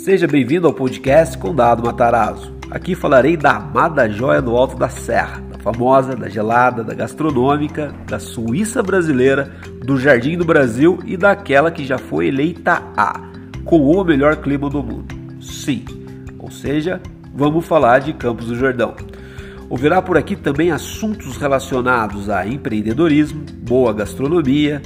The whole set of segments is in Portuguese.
Seja bem-vindo ao podcast Condado Matarazzo. Aqui falarei da amada joia do Alto da Serra, da famosa, da gelada, da gastronômica, da Suíça brasileira, do Jardim do Brasil e daquela que já foi eleita A, com o melhor clima do mundo. Sim, ou seja, vamos falar de Campos do Jordão. Ouvirá por aqui também assuntos relacionados a empreendedorismo, boa gastronomia,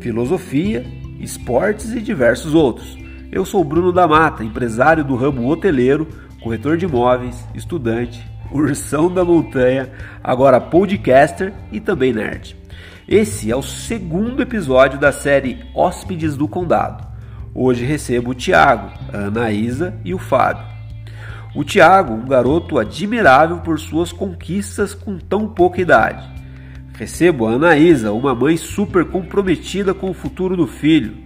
filosofia, esportes e diversos outros. Eu sou Bruno da Mata, empresário do ramo hoteleiro, corretor de imóveis, estudante, ursão da montanha, agora podcaster e também nerd. Esse é o segundo episódio da série Hóspedes do Condado. Hoje recebo o Tiago, a Anaísa e o Fábio. O Tiago, um garoto admirável por suas conquistas com tão pouca idade. Recebo a Anaísa, uma mãe super comprometida com o futuro do filho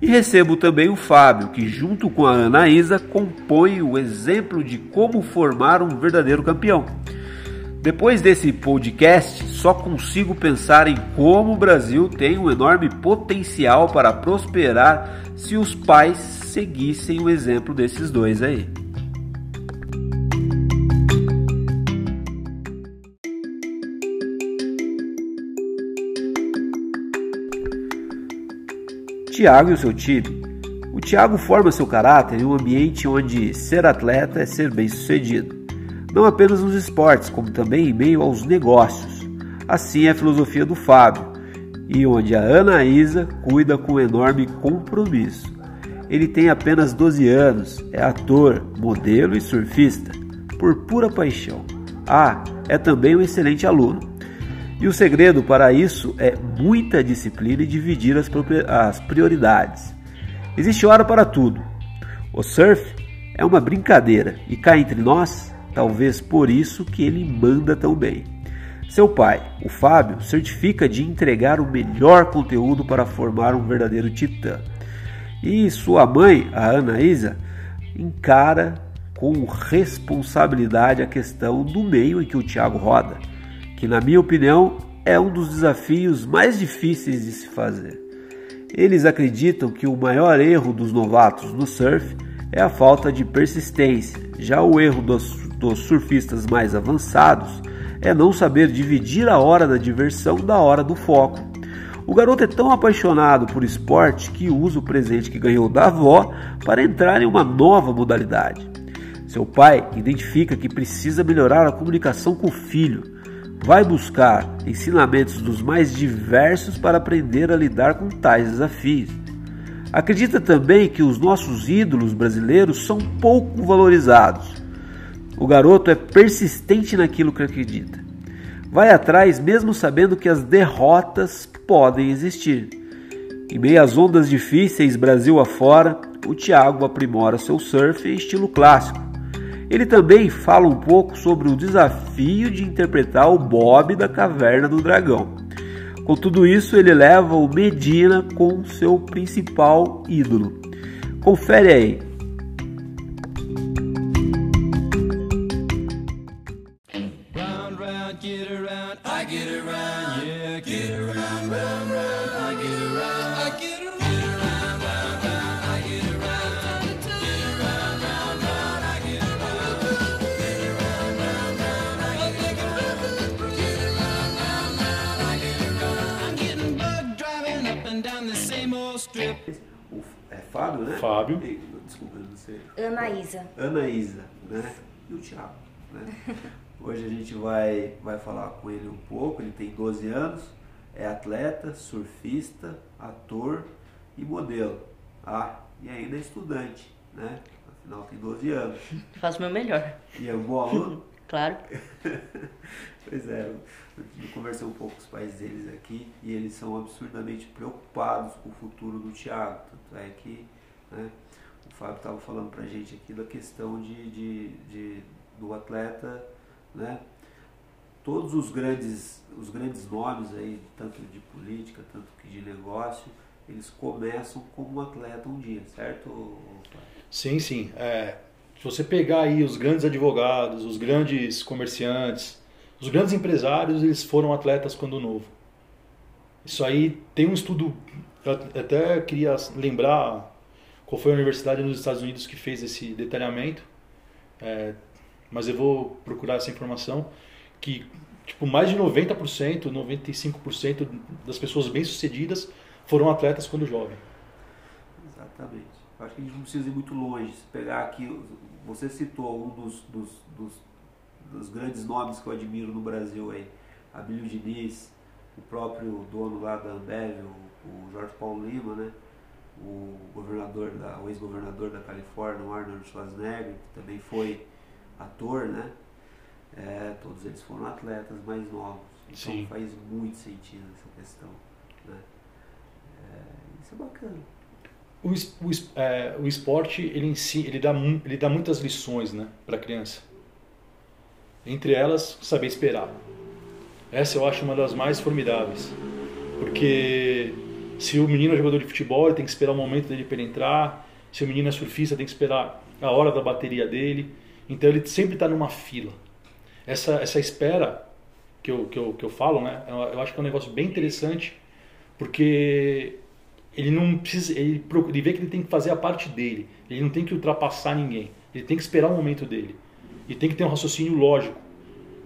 e recebo também o Fábio, que junto com a Anaísa compõe o exemplo de como formar um verdadeiro campeão. Depois desse podcast, só consigo pensar em como o Brasil tem um enorme potencial para prosperar se os pais seguissem o exemplo desses dois aí. Tiago e o seu time. O Tiago forma seu caráter em um ambiente onde ser atleta é ser bem-sucedido, não apenas nos esportes, como também em meio aos negócios. Assim é a filosofia do Fábio, e onde a Anaísa cuida com enorme compromisso. Ele tem apenas 12 anos, é ator, modelo e surfista, por pura paixão. Ah, é também um excelente aluno. E o segredo para isso é muita disciplina e dividir as, prioridades. Existe hora para tudo. O surf é uma brincadeira e cá entre nós, talvez por isso que ele manda tão bem. Seu pai, o Fábio, certifica de entregar o melhor conteúdo para formar um verdadeiro titã. E sua mãe, a Anaísa, encara com responsabilidade a questão do meio em que o Thiago roda que, na minha opinião, é um dos desafios mais difíceis de se fazer. Eles acreditam que o maior erro dos novatos no surf é a falta de persistência, já o erro dos, dos surfistas mais avançados é não saber dividir a hora da diversão da hora do foco. O garoto é tão apaixonado por esporte que usa o presente que ganhou da avó para entrar em uma nova modalidade. Seu pai identifica que precisa melhorar a comunicação com o filho vai buscar ensinamentos dos mais diversos para aprender a lidar com tais desafios. Acredita também que os nossos ídolos brasileiros são pouco valorizados. O garoto é persistente naquilo que acredita. Vai atrás mesmo sabendo que as derrotas podem existir. Em meio às ondas difíceis Brasil afora, o Thiago aprimora seu surf em estilo clássico ele também fala um pouco sobre o desafio de interpretar o Bob da Caverna do Dragão. Com tudo isso, ele leva o Medina com seu principal ídolo. Confere aí. Fábio, né? Fábio. E, desculpa, não sei. Anaísa. Anaísa, né? E o Thiago, né? Hoje a gente vai, vai falar com ele um pouco. Ele tem 12 anos, é atleta, surfista, ator e modelo. Ah, e ainda é estudante, né? Afinal tem 12 anos. Faço o meu melhor. E é um bom aluno? claro. pois é, eu conversei um pouco com os pais deles aqui e eles são absurdamente preocupados com o futuro do Thiago. Tanto é que né, o Fábio estava falando pra gente aqui da questão de, de, de, do atleta, né? Todos os grandes, os grandes nomes aí, tanto de política, tanto que de negócio, eles começam como atleta um dia, certo? Fábio? Sim, sim. É, se você pegar aí os grandes advogados, os grandes comerciantes, os grandes empresários, eles foram atletas quando novo. Isso aí tem um estudo, eu até queria lembrar qual foi a universidade nos Estados Unidos que fez esse detalhamento, é, mas eu vou procurar essa informação, que tipo, mais de 90%, 95% das pessoas bem-sucedidas foram atletas quando jovem. Exatamente. Acho que a gente não precisa ir muito longe. Se pegar aqui, você citou um dos, dos, dos, dos grandes nomes que eu admiro no Brasil aí, Abílio Diniz, o próprio dono lá da Ambev, o, o Jorge Paulo Lima, né? O governador da, o ex-governador da Califórnia, o Arnold Schwarzenegger, que também foi ator, né? É, todos eles foram atletas mais novos. Então Sim. faz muito sentido essa questão. Né? É, isso é bacana. O, o, é, o esporte ele em si ele dá, ele dá muitas lições né, para a criança. Entre elas, saber esperar. Essa eu acho uma das mais formidáveis. Porque se o menino é jogador de futebol, ele tem que esperar o momento dele para entrar. Se o menino é surfista, tem que esperar a hora da bateria dele. Então ele sempre está numa fila. Essa, essa espera que eu, que, eu, que eu falo, né, eu acho que é um negócio bem interessante, porque ele não precisa, ele, ele vê que ele tem que fazer a parte dele, ele não tem que ultrapassar ninguém, ele tem que esperar o momento dele. E tem que ter um raciocínio lógico,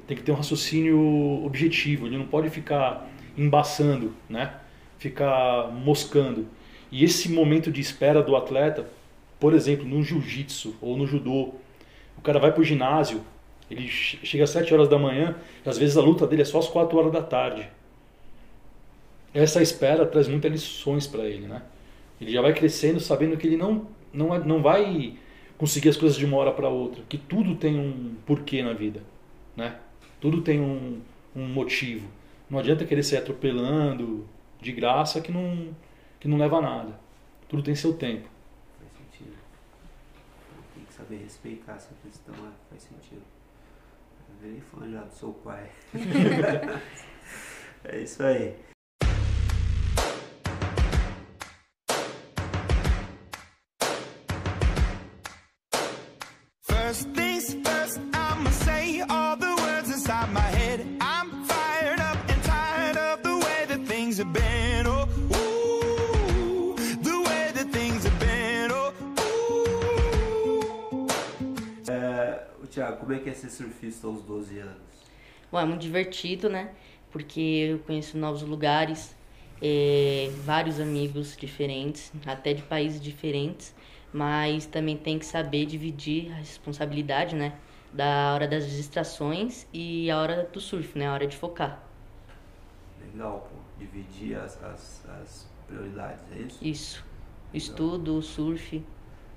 tem que ter um raciocínio objetivo, ele não pode ficar embaçando, né? Ficar moscando. E esse momento de espera do atleta, por exemplo, no jiu-jitsu ou no judô, o cara vai para o ginásio, ele chega às 7 horas da manhã, e às vezes a luta dele é só às 4 horas da tarde. Essa espera traz muitas lições para ele, né? Ele já vai crescendo sabendo que ele não, não, é, não vai conseguir as coisas de uma hora para outra, que tudo tem um porquê na vida, né? Tudo tem um, um motivo. Não adianta querer ser atropelando, de graça que não, que não leva a nada. Tudo tem seu tempo. Faz sentido. Tem que saber respeitar essa questão, né? faz sentido. Eu virei fã já do seu pai. é isso aí. Como é que é ser surfista aos 12 anos? Bom, é muito divertido, né? Porque eu conheço novos lugares, é, vários amigos diferentes, até de países diferentes, mas também tem que saber dividir a responsabilidade, né? Da hora das distrações e a hora do surf, né? A hora de focar. Legal, pô. Dividir as, as, as prioridades, é isso? Isso. Estudo, surf.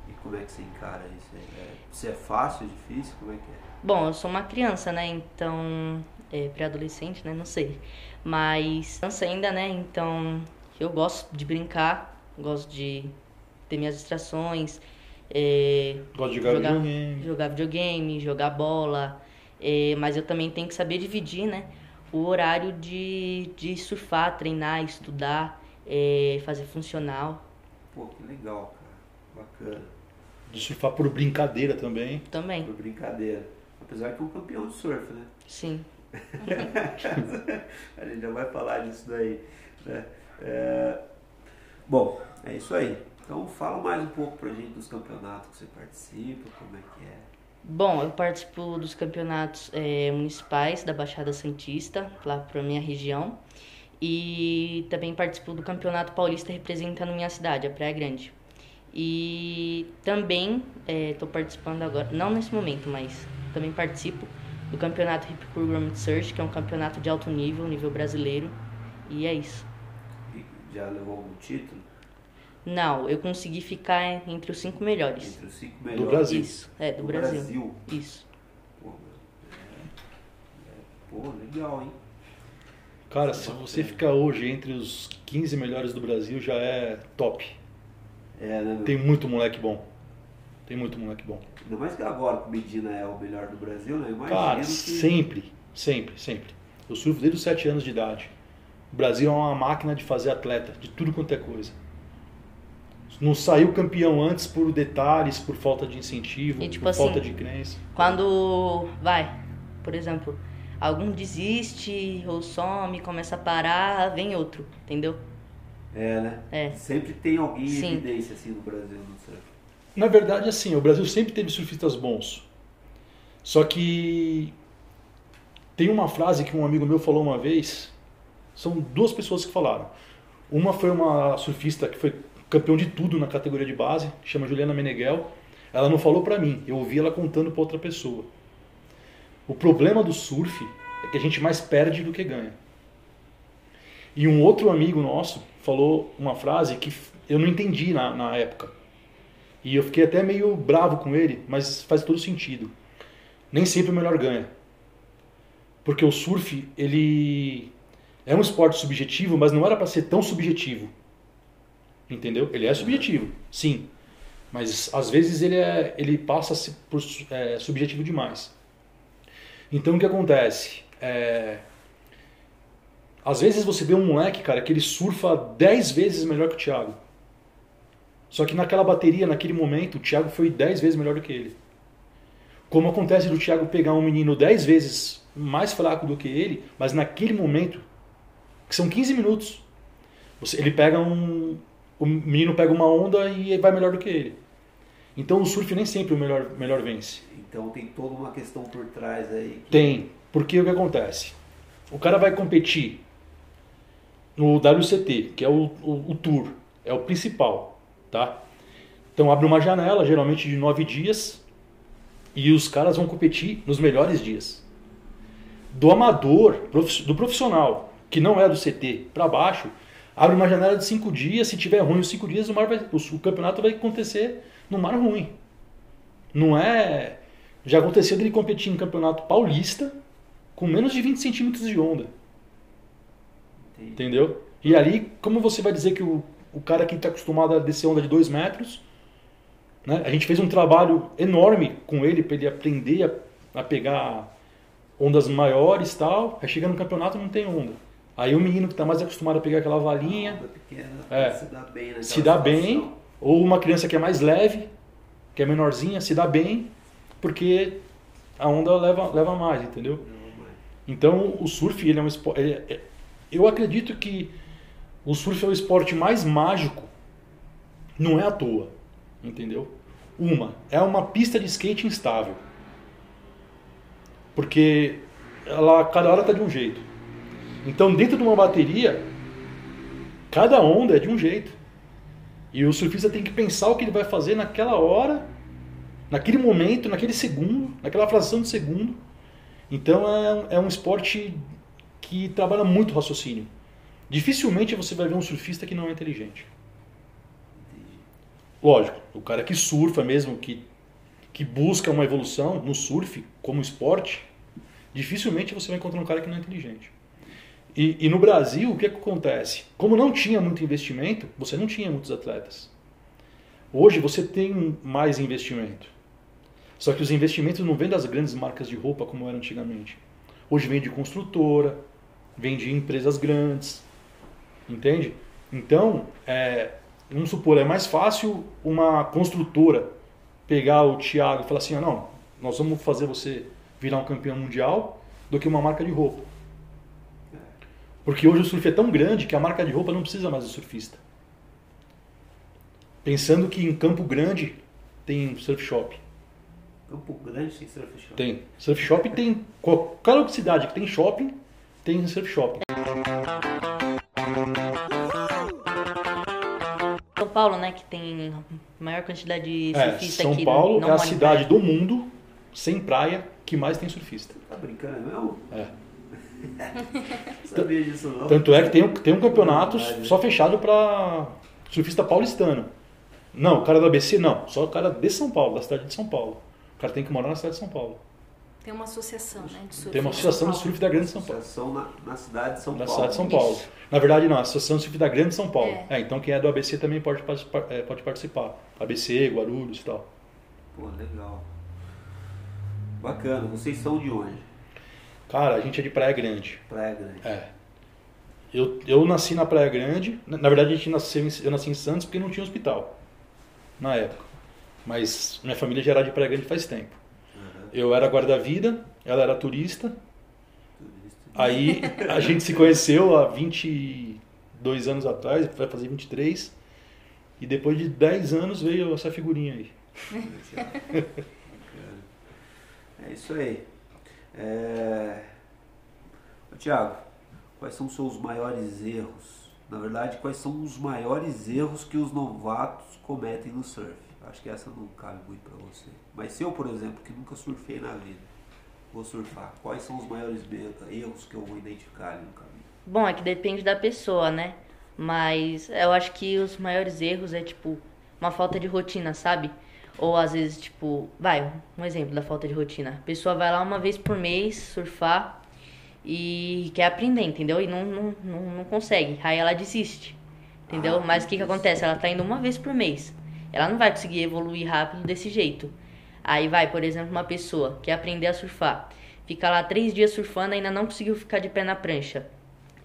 E como é que você encara isso? É, se é fácil, difícil, como é que é? Bom, eu sou uma criança, né? Então, é, pré-adolescente, né? Não sei. Mas criança ainda, né? Então, eu gosto de brincar, gosto de ter minhas distrações. É, gosto de jogar, jogar videogame. Jogar videogame, jogar bola. É, mas eu também tenho que saber dividir, né? O horário de, de surfar, treinar, estudar, é, fazer funcional. Pô, que legal, cara. Bacana de surfar por brincadeira também. Também. Por brincadeira. Apesar que é um campeão de surf, né? Sim. a gente já vai falar disso daí. Né? É... Bom, é isso aí. Então fala mais um pouco pra gente dos campeonatos que você participa, como é que é. Bom, eu participo dos campeonatos é, municipais da Baixada Santista, lá para minha região. E também participo do Campeonato Paulista representando minha cidade, a Praia Grande. E também estou é, participando agora, não nesse momento, mas também participo do campeonato Hip Program Search, que é um campeonato de alto nível, nível brasileiro. E é isso. E já levou algum título? Não, eu consegui ficar entre os cinco melhores. Entre os cinco melhores? Do Brasil. Isso, é, do, do Brasil. Brasil. Isso. Pô, é, é, pô, legal, hein? Cara, se você ficar hoje entre os 15 melhores do Brasil, já é top. É, né? Tem muito moleque bom. Tem muito moleque bom. Ainda mais que agora que o Medina é o melhor do Brasil, né? Imagina Cara, que... sempre, sempre, sempre. Eu surfo desde os 7 anos de idade. O Brasil é uma máquina de fazer atleta, de tudo quanto é coisa. Não saiu campeão antes por detalhes, por falta de incentivo, e, tipo por assim, falta de crença. Quando vai, por exemplo, algum desiste ou some, começa a parar, vem outro, entendeu? É, né? É. Sempre tem alguém em Sim. evidência assim no Brasil no surf. Na verdade, assim, o Brasil sempre teve surfistas bons. Só que tem uma frase que um amigo meu falou uma vez. São duas pessoas que falaram. Uma foi uma surfista que foi campeão de tudo na categoria de base, chama Juliana Meneghel. Ela não falou pra mim, eu ouvi ela contando pra outra pessoa. O problema do surf é que a gente mais perde do que ganha. E um outro amigo nosso falou uma frase que eu não entendi na, na época. E eu fiquei até meio bravo com ele, mas faz todo sentido. Nem sempre o melhor ganha. Porque o surf, ele é um esporte subjetivo, mas não era para ser tão subjetivo. Entendeu? Ele é subjetivo, sim. Mas às vezes ele, é, ele passa por é, subjetivo demais. Então o que acontece? É, às vezes você vê um moleque, cara, que ele surfa 10 vezes melhor que o Thiago. Só que naquela bateria, naquele momento, o Thiago foi 10 vezes melhor do que ele. Como acontece do Thiago pegar um menino 10 vezes mais fraco do que ele, mas naquele momento, que são 15 minutos, você, ele pega um. O menino pega uma onda e vai melhor do que ele. Então o surf nem sempre o melhor, melhor vence. Então tem toda uma questão por trás aí. que- Tem, porque o que acontece? O cara vai competir no WCT, que é o, o, o tour, é o principal, tá? Então abre uma janela, geralmente de nove dias, e os caras vão competir nos melhores dias. Do amador, do profissional, que não é do CT, para baixo, abre uma janela de cinco dias. Se tiver ruim os cinco dias, o, vai- o campeonato vai acontecer no mar ruim. Não é. Já aconteceu dele competir em campeonato paulista com menos de 20 centímetros de onda. Entendi. Entendeu? E ali, como você vai dizer que o, o cara que está acostumado a descer onda de 2 metros, né? a gente fez um trabalho enorme com ele para ele aprender a, a pegar ondas maiores e tal. Aí chega no campeonato não tem onda. Aí o menino que está mais acostumado a pegar aquela valinha, Onda pequena, É. se dá bem naquela se dá bem, ou uma criança que é mais leve, que é menorzinha, se dá bem, porque a onda leva, leva mais, entendeu? Então, o surf, ele é um esporte. Eu acredito que o surf é o esporte mais mágico, não é à toa, entendeu? Uma, é uma pista de skate instável. Porque ela, cada hora está de um jeito. Então, dentro de uma bateria, cada onda é de um jeito. E o surfista tem que pensar o que ele vai fazer naquela hora, naquele momento, naquele segundo, naquela fração de segundo. Então é, é um esporte que trabalha muito raciocínio. Dificilmente você vai ver um surfista que não é inteligente. Lógico, o cara que surfa mesmo, que, que busca uma evolução no surf como esporte, dificilmente você vai encontrar um cara que não é inteligente. E, e no Brasil, o que, que acontece? Como não tinha muito investimento, você não tinha muitos atletas. Hoje você tem mais investimento. Só que os investimentos não vêm das grandes marcas de roupa como era antigamente. Hoje vem de construtora, vem de empresas grandes, entende? Então, é, vamos supor, é mais fácil uma construtora pegar o Thiago e falar assim, ah, não, nós vamos fazer você virar um campeão mundial do que uma marca de roupa. Porque hoje o surf é tão grande que a marca de roupa não precisa mais do surfista. Pensando que em Campo Grande tem surf shop. Campo Grande sem surf shop. Tem. Surf shop tem. Qualquer cidade que tem shopping, tem surf shop. São Paulo, né, que tem maior quantidade de É, surfista São aqui. Paulo não é a cidade praia. do mundo, sem praia, que mais tem surfista. Tá brincando mesmo? É. Não sabia disso não. Tanto é que tem, um- tem um campeonato só fechado para surfista paulistano. Não, o cara do ABC não, só o cara de São Paulo, da cidade de São Paulo. O cara tem que morar na cidade de São Paulo. Tem uma associação, né, de surf. Tem uma associação de surf da Grande São Paulo. Associação na, na cidade de São Na Paulo. cidade de São Paulo. Na verdade, não, a Associação de Surf da Grande São Paulo. É. É, então quem é do ABC também pode, participar- é, pode participar. ABC, Guarulhos e tal. Pô, legal. Bacana. Vocês são de onde? Cara, a gente é de Praia Grande. Praia Grande. É. Eu, eu nasci na Praia Grande. Na, na verdade, a gente nasceu em, eu nasci em Santos porque não tinha hospital na época. Mas minha família já era de Praia Grande faz tempo. Eu era guarda-vida, ela era turista. Tudo isso. Aí a gente se conheceu há 22 22 anos atrás, vai fazer 23. E depois de 10 anos veio essa figurinha aí. É isso aí. É... Tiago, quais são os seus maiores erros? Na verdade, quais são os maiores erros que os novatos cometem no surf? Acho que essa não cabe muito para você. Mas se eu, por exemplo, que nunca surfei na vida, vou surfar, quais são os maiores erros que eu vou identificar ali no caminho? Bom, é que depende da pessoa, né? Mas eu acho que os maiores erros é tipo uma falta de rotina, sabe? Ou às vezes, tipo, vai, um exemplo da falta de rotina. A pessoa vai lá uma vez por mês surfar e quer aprender, entendeu? E não, não, não, não consegue. Aí ela desiste, entendeu? Ah, Mas o que, que acontece? Ela tá indo uma vez por mês. Ela não vai conseguir evoluir rápido desse jeito. Aí vai, por exemplo, uma pessoa que quer aprender a surfar. Fica lá três dias surfando e ainda não conseguiu ficar de pé na prancha.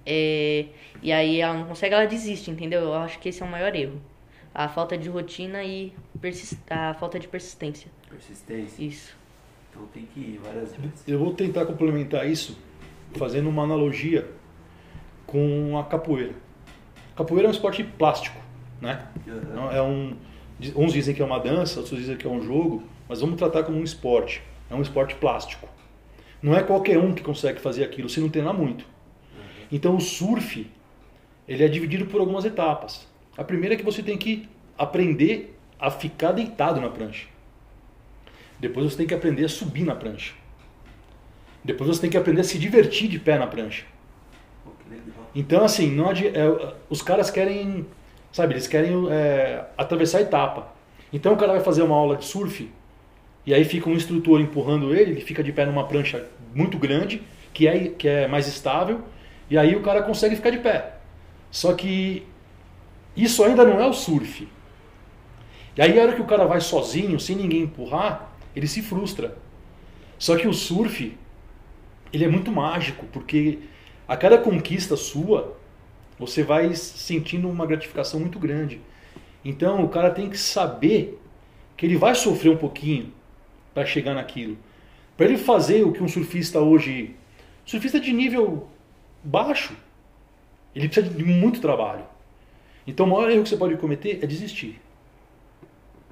É, e aí ela não consegue, ela desiste, entendeu? Eu acho que esse é o maior erro. A falta de rotina e a falta de persistência. Persistência. Isso. Então tem que ir várias vezes. Eu vou tentar complementar isso fazendo uma analogia com a capoeira. Capoeira é um esporte plástico, né? Uhum. É um, uns dizem que é uma dança, outros dizem que é um jogo, mas vamos tratar como um esporte. É um esporte plástico. Não é qualquer um que consegue fazer aquilo se não treinar muito. Então o surf, ele é dividido por algumas etapas. A primeira é que você tem que aprender a ficar deitado na prancha. Depois você tem que aprender a subir na prancha. Depois você tem que aprender a se divertir de pé na prancha. Então, assim, não adi- é, os caras querem, sabe, eles querem é, atravessar a etapa. Então o cara vai fazer uma aula de surf e aí fica um instrutor empurrando ele, ele fica de pé numa prancha muito grande, que é, que é mais estável, e aí o cara consegue ficar de pé. Só que isso ainda não é o surf. E aí a hora que o cara vai sozinho, sem ninguém empurrar, ele se frustra. Só que o surf, ele é muito mágico, porque a cada conquista sua, você vai sentindo uma gratificação muito grande. Então o cara tem que saber que ele vai sofrer um pouquinho para chegar naquilo. Para ele fazer o que um surfista hoje, surfista de nível baixo, ele precisa de muito trabalho. Então o maior erro que você pode cometer é desistir.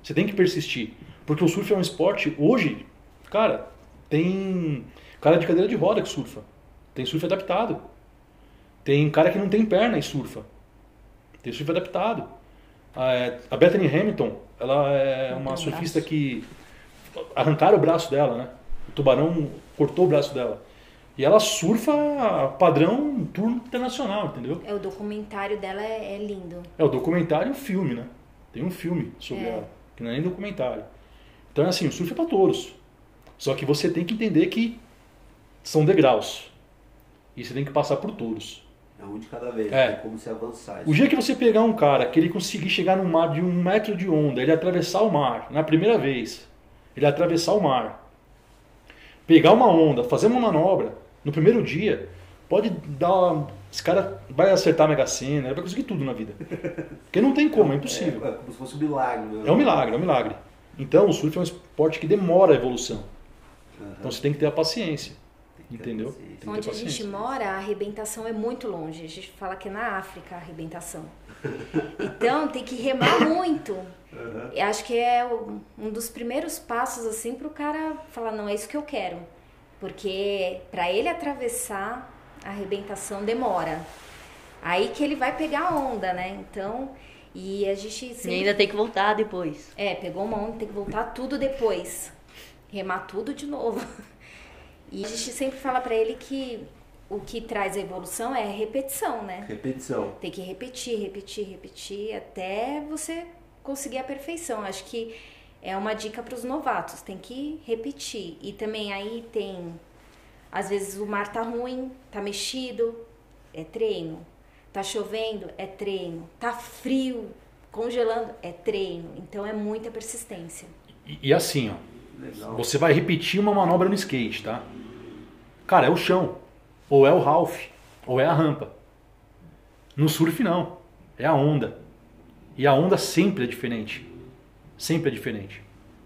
Você tem que persistir, porque o surf é um esporte hoje, cara, tem cara de cadeira de roda que surfa. Tem surf adaptado. Tem cara que não tem perna e surfa. Tem surf adaptado. A- A Bethany Hamilton, ela é uma surfista que arrancaram o braço dela, né? O tubarão cortou o braço dela. E ela surfa padrão tour internacional, entendeu? É, o documentário dela é, é lindo. É o documentário e o filme, né? Tem um filme sobre É. ela, que não é nem documentário. Então é assim, o surf é para todos. Só que você tem que entender que são degraus. E você tem que passar por todos. É um de cada vez, É. como se avançar. O dia que você pegar um cara que ele conseguir chegar num mar de um metro de onda, ele atravessar o mar na primeira vez, ele atravessar o mar, pegar uma onda, fazer uma manobra no primeiro dia, pode dar. uma- Esse cara vai acertar a Mega Sena, ele vai conseguir tudo na vida. Porque não tem como, é impossível. É, é como se fosse um milagre. Né? É um milagre, é um milagre. Então o surf é um esporte que demora a evolução. Aham. Então você tem que ter a paciência. Tem que ter Entendeu? Onde a gente mora, a arrebentação é muito longe. A gente fala que é na África a arrebentação. Então tem que remar muito. Aham. Eu acho que é o- um dos primeiros passos assim pro cara falar não é isso que eu quero, porque para ele atravessar a arrebentação demora. Aí que ele vai pegar a onda, né? Então e a gente E sempre ainda tem que voltar depois. é pegou uma onda tem que voltar tudo depois, remar tudo de novo. E a gente sempre fala para ele que o que traz a evolução é a repetição, né? Repetição. Tem que repetir, repetir, repetir até você conseguir a perfeição. Acho que é uma dica para os novatos, tem que repetir. E também aí tem às vezes o mar tá ruim, tá mexido, é treino. Tá chovendo, é treino. Tá frio, congelando, é treino. Então é muita persistência. E, e assim, ó, Legal. Você vai repetir uma manobra no skate, tá? Cara, é o chão. Ou é o Ralph, ou é a rampa. No surf não, é a onda. E a onda sempre é diferente. Sempre é diferente.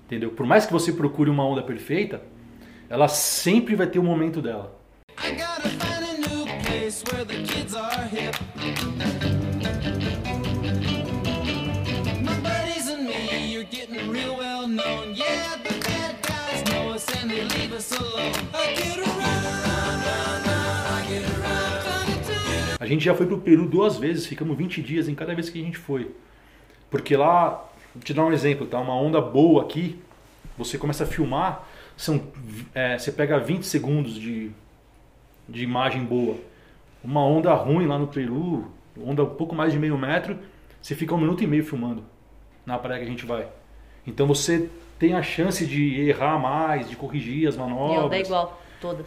Entendeu? Por mais que você procure uma onda perfeita, ela sempre vai ter o momento dela. Well known, yeah, the bad guys know us and they leave us alone. I get around. Gente já foi pro Peru duas vezes, ficamos 20 dias em cada vez que a gente foi. Porque lá, vou te dar um exemplo, tá? Uma onda boa aqui, você começa a filmar, são, é, você pega 20 segundos de, de imagem boa. Uma onda ruim lá no Peru, onda um pouco mais de meio metro, você fica um minuto e meio filmando na praia que a gente vai. Então você tem a chance de errar mais, de corrigir as E manobras. onda é igual, todas.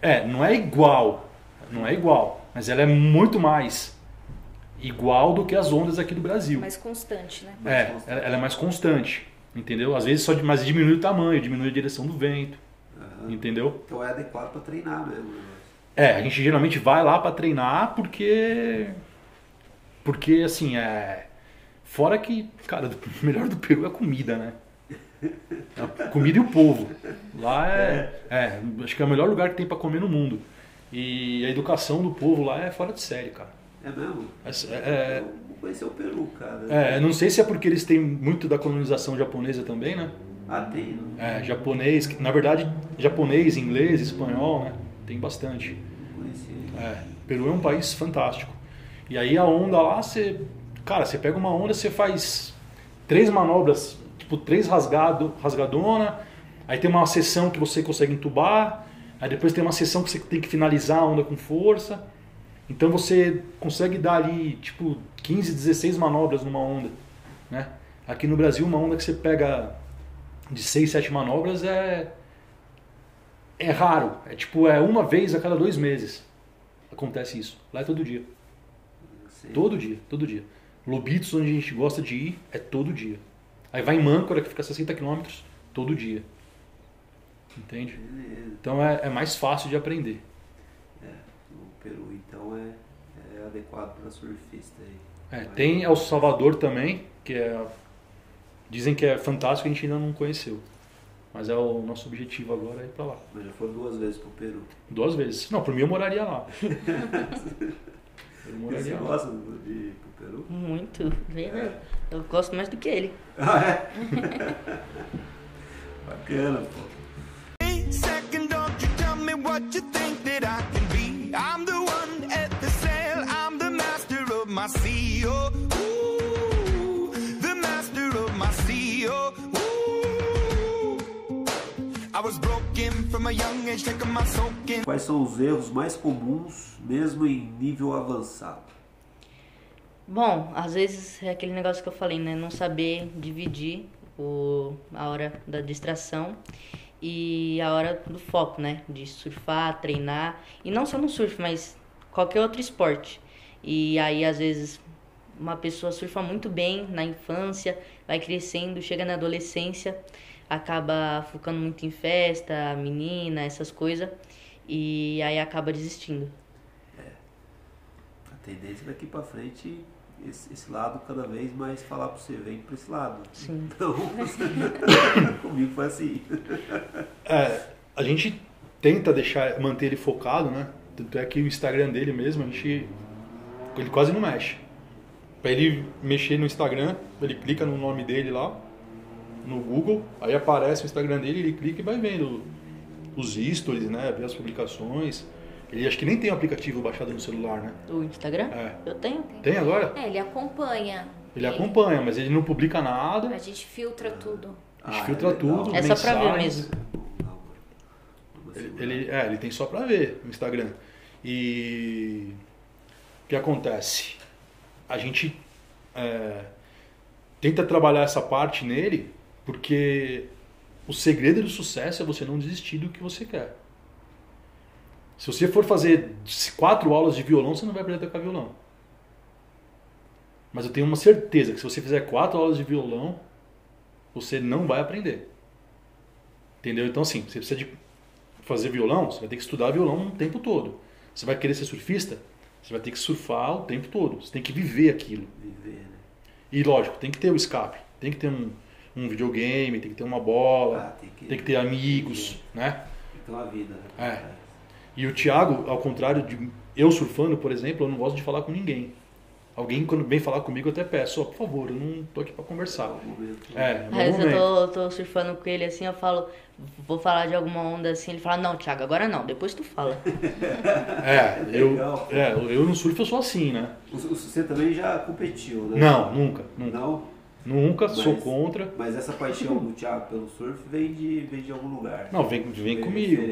É, não é igual, não é igual, mas ela é muito mais igual do que as ondas aqui do Brasil. Mais constante, né? É, ela ela é mais constante, entendeu? Às vezes só mas diminui o tamanho, diminui a direção do vento, Aham. entendeu? Então é adequado para treinar mesmo. né? É, a gente geralmente vai lá pra treinar porque porque assim, é fora que, cara, o melhor do Peru é a comida, né? A comida e o povo. Lá é, é, acho que é o melhor lugar que tem pra comer no mundo. E a educação do povo lá é fora de série, cara. É mesmo? É, é, Eu vou conhecer o Peru, cara. é, não sei se é porque eles têm muito da colonização japonesa também, né? Ah, tem, né? É, japonês, na verdade, japonês, inglês, espanhol, né? Tem bastante. Não conhecia. É, Peru é um país fantástico. E aí a onda lá, você. Cara, você pega uma onda, você faz três manobras, tipo, três rasgado, rasgadona, aí tem uma sessão que você consegue entubar, aí depois tem uma sessão que você tem que finalizar a onda com força. Então você consegue dar ali, tipo, 15, 16 manobras numa onda. Né? Aqui no Brasil, uma onda que você pega de 6, 7 manobras é. É raro. É tipo, é uma vez a cada dois meses. Acontece isso. Lá é todo dia. Sei. Todo dia, todo dia. Lobitos, onde a gente gosta de ir, é todo dia. Aí vai em Mâncora, que fica a 60 quilômetros, todo dia. Entende? Beleza. Então é, é mais fácil de aprender. O Peru, então, é, é adequado para surfista aí. É, tem El Salvador também, que é. Dizem que é fantástico, a gente ainda não conheceu. Mas é o nosso objetivo agora é ir pra lá. Mas já foram duas vezes pro Peru. Duas vezes. Não, por mim eu moraria lá. Eu Você moraria lá. gosta de ir pro Peru? Muito. Verdade. Eu gosto mais do que ele. Ah, é? Bacana, pô. Second, don't you tell me what you think that I can be. I'm the one at the sail, I'm the master of my sea. Oh, ooh, the master of my sea. Oh, ooh. I was broken from a young age, taking my soaking. Quais são os erros mais comuns, mesmo em nível avançado? Bom, às vezes é aquele negócio que eu falei, né? Não saber dividir o, a hora da distração e a hora do foco, né? De surfar, treinar. E não só no surf, mas qualquer outro esporte. E aí, às vezes, uma pessoa surfa muito bem na infância, vai crescendo, chega na adolescência, acaba focando muito em festa, menina, essas coisas. E aí acaba desistindo. A tendência daqui pra frente, esse, esse lado cada vez mais falar pra você, vem pra esse lado. Sim. Então, comigo foi assim. É, a gente tenta deixar, manter ele focado, né? Tanto é que o Instagram dele mesmo, a gente. Ele quase não mexe. Pra ele mexer no Instagram, ele clica no nome dele lá, no Google, aí aparece o Instagram dele, ele clica e vai vendo os stories, né? Ver as publicações. Ele acho que nem tem o aplicativo baixado no celular, né? O Instagram? É. Eu tenho. Tem agora? É, ele acompanha. Ele acompanha, mas ele não publica A nada. gente filtra tudo. A gente Ah, filtra é tudo. É só pra ver mesmo. Ele, ele- é, ele tem só pra ver no Instagram. E o que acontece? A gente é, tenta trabalhar essa parte nele porque o segredo do sucesso é você não desistir do que você quer. Se você for fazer quatro aulas de violão, você não vai aprender a tocar violão. Mas eu tenho uma certeza que se você fizer quatro aulas de violão, você não vai aprender. Entendeu? Então, assim, você precisa de fazer violão, você vai ter que estudar violão o tempo todo. Você vai querer ser surfista, você vai ter que surfar o tempo todo. Você tem que viver aquilo. Viver, né? E lógico, tem que ter o escape. Tem que ter um, um videogame, tem que ter uma bola, Ah, tem que- tem que ter amigos, né? Tem que ter uma vida, né? É. E o Thiago, ao contrário de eu surfando, por exemplo, eu não gosto de falar com ninguém. Alguém, quando vem falar comigo, eu até peço, ó, por favor, eu não tô aqui pra conversar. Momento. É, Às vezes eu tô, tô surfando com ele assim, eu falo, vou falar de alguma onda assim, ele fala, não, Thiago, agora não, depois tu fala. É, eu, Legal. é, eu no surf eu sou assim, né? Você também já competiu, né? Não, nunca, nunca. Não? Nunca, sou Mas- contra. Mas essa paixão do Thiago pelo surf vem de, vem de algum lugar. Não, vem, vem Tem comigo.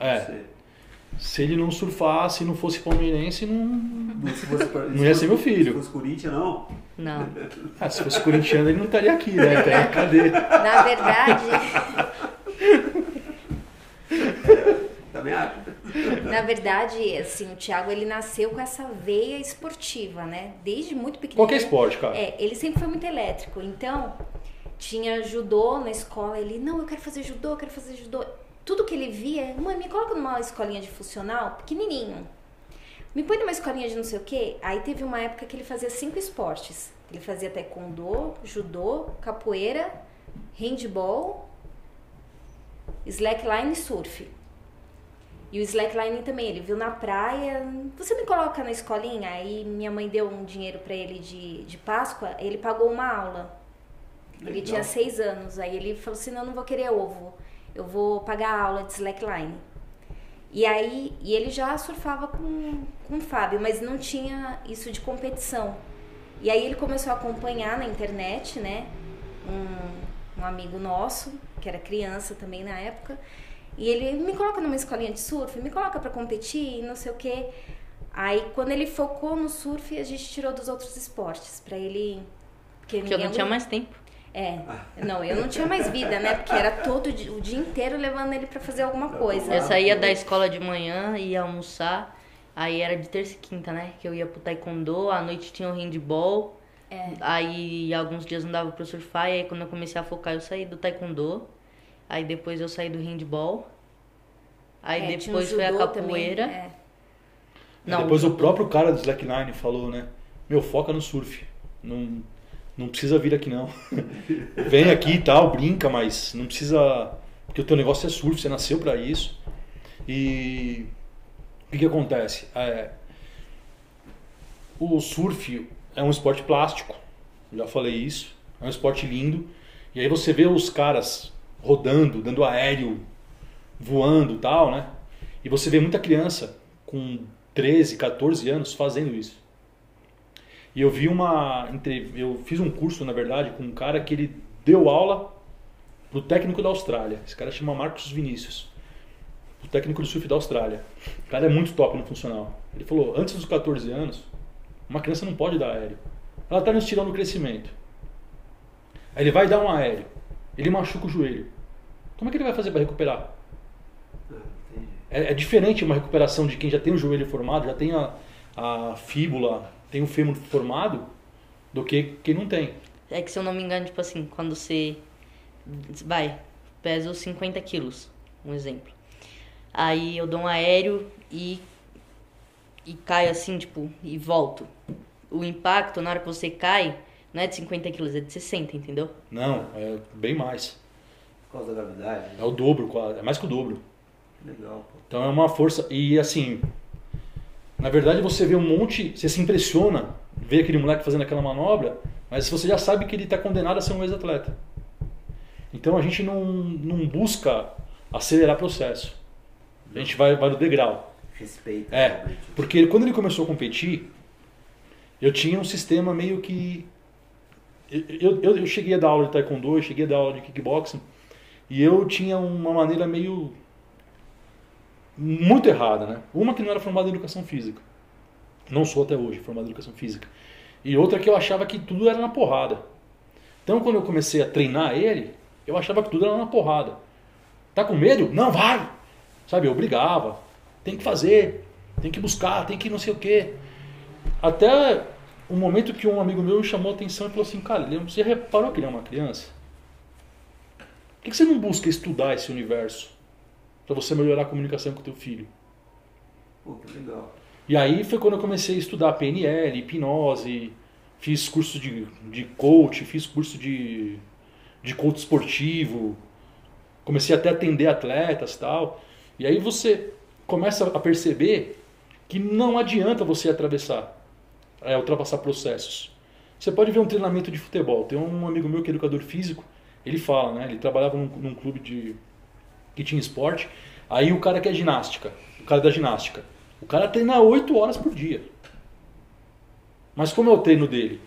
É. Se ele não surfasse, não fosse palmeirense, não. Não, se fosse, Não ia ser meu filho. Se fosse Corinthians, não. Não. Ah, se fosse corintiano, ele não estaria aqui, né? Estaria cadê? Na verdade, Também acho. na verdade, assim, o Thiago ele nasceu com essa veia esportiva, né? Desde muito pequenininho. Qualquer esporte, cara. É, ele sempre foi muito elétrico. Então, tinha judô na escola. Ele, não, eu quero fazer judô, eu quero fazer judô. Tudo que ele via, mãe, me coloca numa escolinha de funcional, pequenininho. Me põe numa escolinha de não sei o quê. Aí teve uma época que ele fazia cinco esportes. Ele fazia taekwondo, judô, capoeira, handball, slackline e surf. E o slackline também, ele viu na praia, você me coloca na escolinha? Aí minha mãe deu um dinheiro pra ele de, de Páscoa, ele pagou uma aula. Ele Legal. tinha seis anos, aí ele falou assim, não, eu não vou querer ovo, eu vou pagar a aula de slackline. E aí, e ele já surfava com, com o Fábio, mas não tinha isso de competição. E aí ele começou a acompanhar na internet, né? Um, um amigo nosso, que era criança também na época, e ele me coloca numa escolinha de surf, me coloca pra competir, não sei o quê. Aí quando ele focou no surf, a gente tirou dos outros esportes, pra ele. Porque Porque eu não tinha mais tempo. É, não, eu não tinha mais vida, né? Porque era todo o dia inteiro levando ele pra fazer alguma coisa. Eu saía da escola de manhã, ia almoçar, aí era de terça e quinta, né? Que eu ia pro taekwondo, à noite tinha o handball. É. Aí alguns dias não dava pra surfar, e aí quando eu comecei a focar eu saí do taekwondo. Aí depois eu saí do handball. Aí É, depois foi a judô também, capoeira. é. Não, Depois o o próprio cara do Slackline falou, né? Meu, foca no surf. Não, não precisa vir aqui não. Vem aqui e tal, brinca, mas não precisa. Porque o teu negócio é surf, você nasceu pra isso. E o que, que acontece? É, o surf é um esporte plástico, já falei isso. É um esporte lindo. E aí você vê os caras rodando, dando aéreo, voando tal, né? E você vê muita criança com 13, 14 anos fazendo isso. E eu vi uma. Eu fiz um curso, na verdade, com um cara que ele deu aula pro técnico da Austrália. Esse cara chama Marcos Vinícius. O técnico do surf da Austrália. O cara é muito top no funcional. Ele falou: antes dos 14 anos, uma criança não pode dar aéreo. Ela está no estirão do crescimento. Aí ele vai dar um aéreo. Ele machuca o joelho. Como é que ele vai fazer para recuperar? Entendi. É, é diferente uma recuperação de quem já tem o joelho formado, já tem a, a fíbula, tem o fêmur formado, do que quem não tem. É que se eu não me engano, tipo assim, quando você vai, pesa os 50 quilos, um exemplo. Aí eu dou um aéreo e, e caio assim, tipo, e volto. O impacto na hora que você cai não é de 50 quilos, é de 60, entendeu? Não, é bem mais. Por causa da gravidade. É o dobro, quase, é mais que o dobro. Legal, pô. Então é uma força. E assim, na verdade você vê um monte, você se impressiona, ver aquele moleque fazendo aquela manobra, mas você já sabe que ele está condenado a ser um ex-atleta. Então a gente não, não busca acelerar processo. A gente vai, vai no degrau. Respeito. É, porque quando ele começou a competir, eu tinha um sistema meio que. Eu, eu, eu cheguei a dar aula de taekwondo, eu cheguei a dar aula de kickboxing, e eu tinha uma maneira meio. Muito errada, né? Uma que não era formada em educação física. Não sou até hoje formado em educação física. E outra que eu achava que tudo era na porrada. Então quando eu comecei a treinar ele, eu achava que tudo era na porrada. Tá com medo? Não, vai! Sabe, eu brigava. Tem que fazer, tem que buscar, tem que não sei o quê. Até um momento que um amigo meu me chamou a atenção e falou assim, cara, você reparou que ele é uma criança? Por que que você não busca estudar esse universo? Para você melhorar a comunicação com o teu filho. Pô, que legal. E aí foi quando eu comecei a estudar PNL, hipnose, fiz curso de, de coach, fiz curso de, de coach esportivo, comecei até a atender atletas tal. E aí você começa a perceber que não adianta você atravessar. é, ultrapassar processos. Você pode ver um treinamento de futebol. Tem um amigo meu que é educador físico, ele fala, né? Ele trabalhava num, num clube de que tinha esporte. Aí o cara que é ginástica, o cara da ginástica, o cara treina 8 horas por dia. Mas como é o treino dele?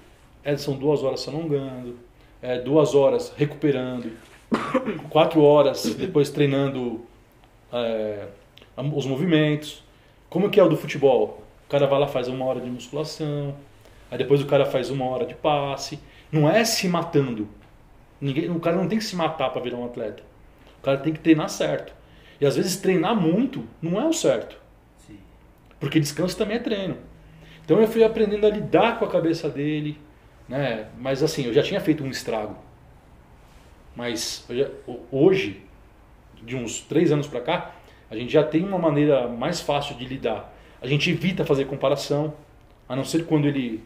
É, são duas horas se alongando, é, duas horas recuperando, quatro horas depois treinando é, os movimentos. Como que é o do futebol? O cara vai lá faz uma hora de musculação, aí depois o cara faz uma hora de passe. Não é se matando. Ninguém, o cara não tem que se matar para virar um atleta. O cara tem que treinar certo. E às vezes treinar muito não é o certo. Sim. Porque descanso também é treino. Então eu fui aprendendo a lidar com a cabeça dele, né? Mas assim, eu já tinha feito um estrago. Mas já- ho- hoje, de uns três anos pra cá, a gente já tem uma maneira mais fácil de lidar. A gente evita fazer comparação, a não ser quando ele,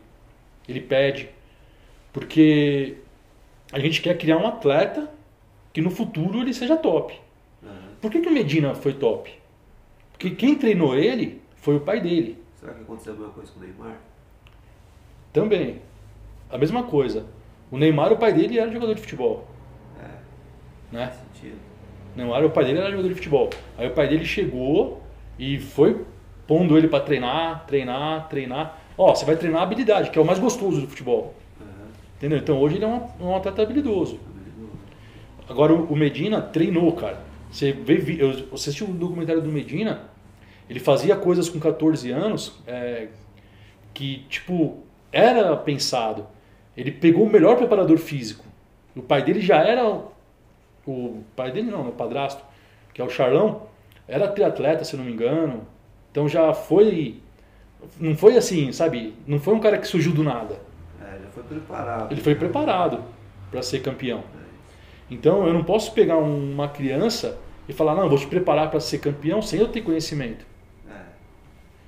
ele pede. Porque a gente quer criar um atleta que no futuro ele seja top. Aham. Por que, que o Medina foi top? Porque quem treinou ele foi o pai dele. Será que aconteceu a mesma coisa com o Neymar? Também. A mesma coisa. O Neymar, o pai dele era jogador de futebol. É, Né? faz sentido. O Neymar, o pai dele era jogador de futebol. Aí o pai dele chegou e foi pondo ele pra treinar, treinar, treinar. Ó, você vai treinar a habilidade, que é o mais gostoso do futebol. Aham. Entendeu? Então hoje ele é um, um atleta. Habilidoso. Agora o Medina treinou, cara. Você vê, eu assisti um documentário do Medina, ele fazia coisas com 14 anos é, que, tipo, era pensado. Ele pegou o melhor preparador físico. O pai dele já era. o- pai dele não, o padrasto, que é o Charlão, era triatleta, se não me engano. Então já foi. Não foi assim, sabe? Não foi um cara que surgiu do nada. É, já foi preparado. Ele foi preparado para ser campeão. Então eu não posso pegar um- uma criança e falar, não, vou te preparar para ser campeão sem eu ter conhecimento. É,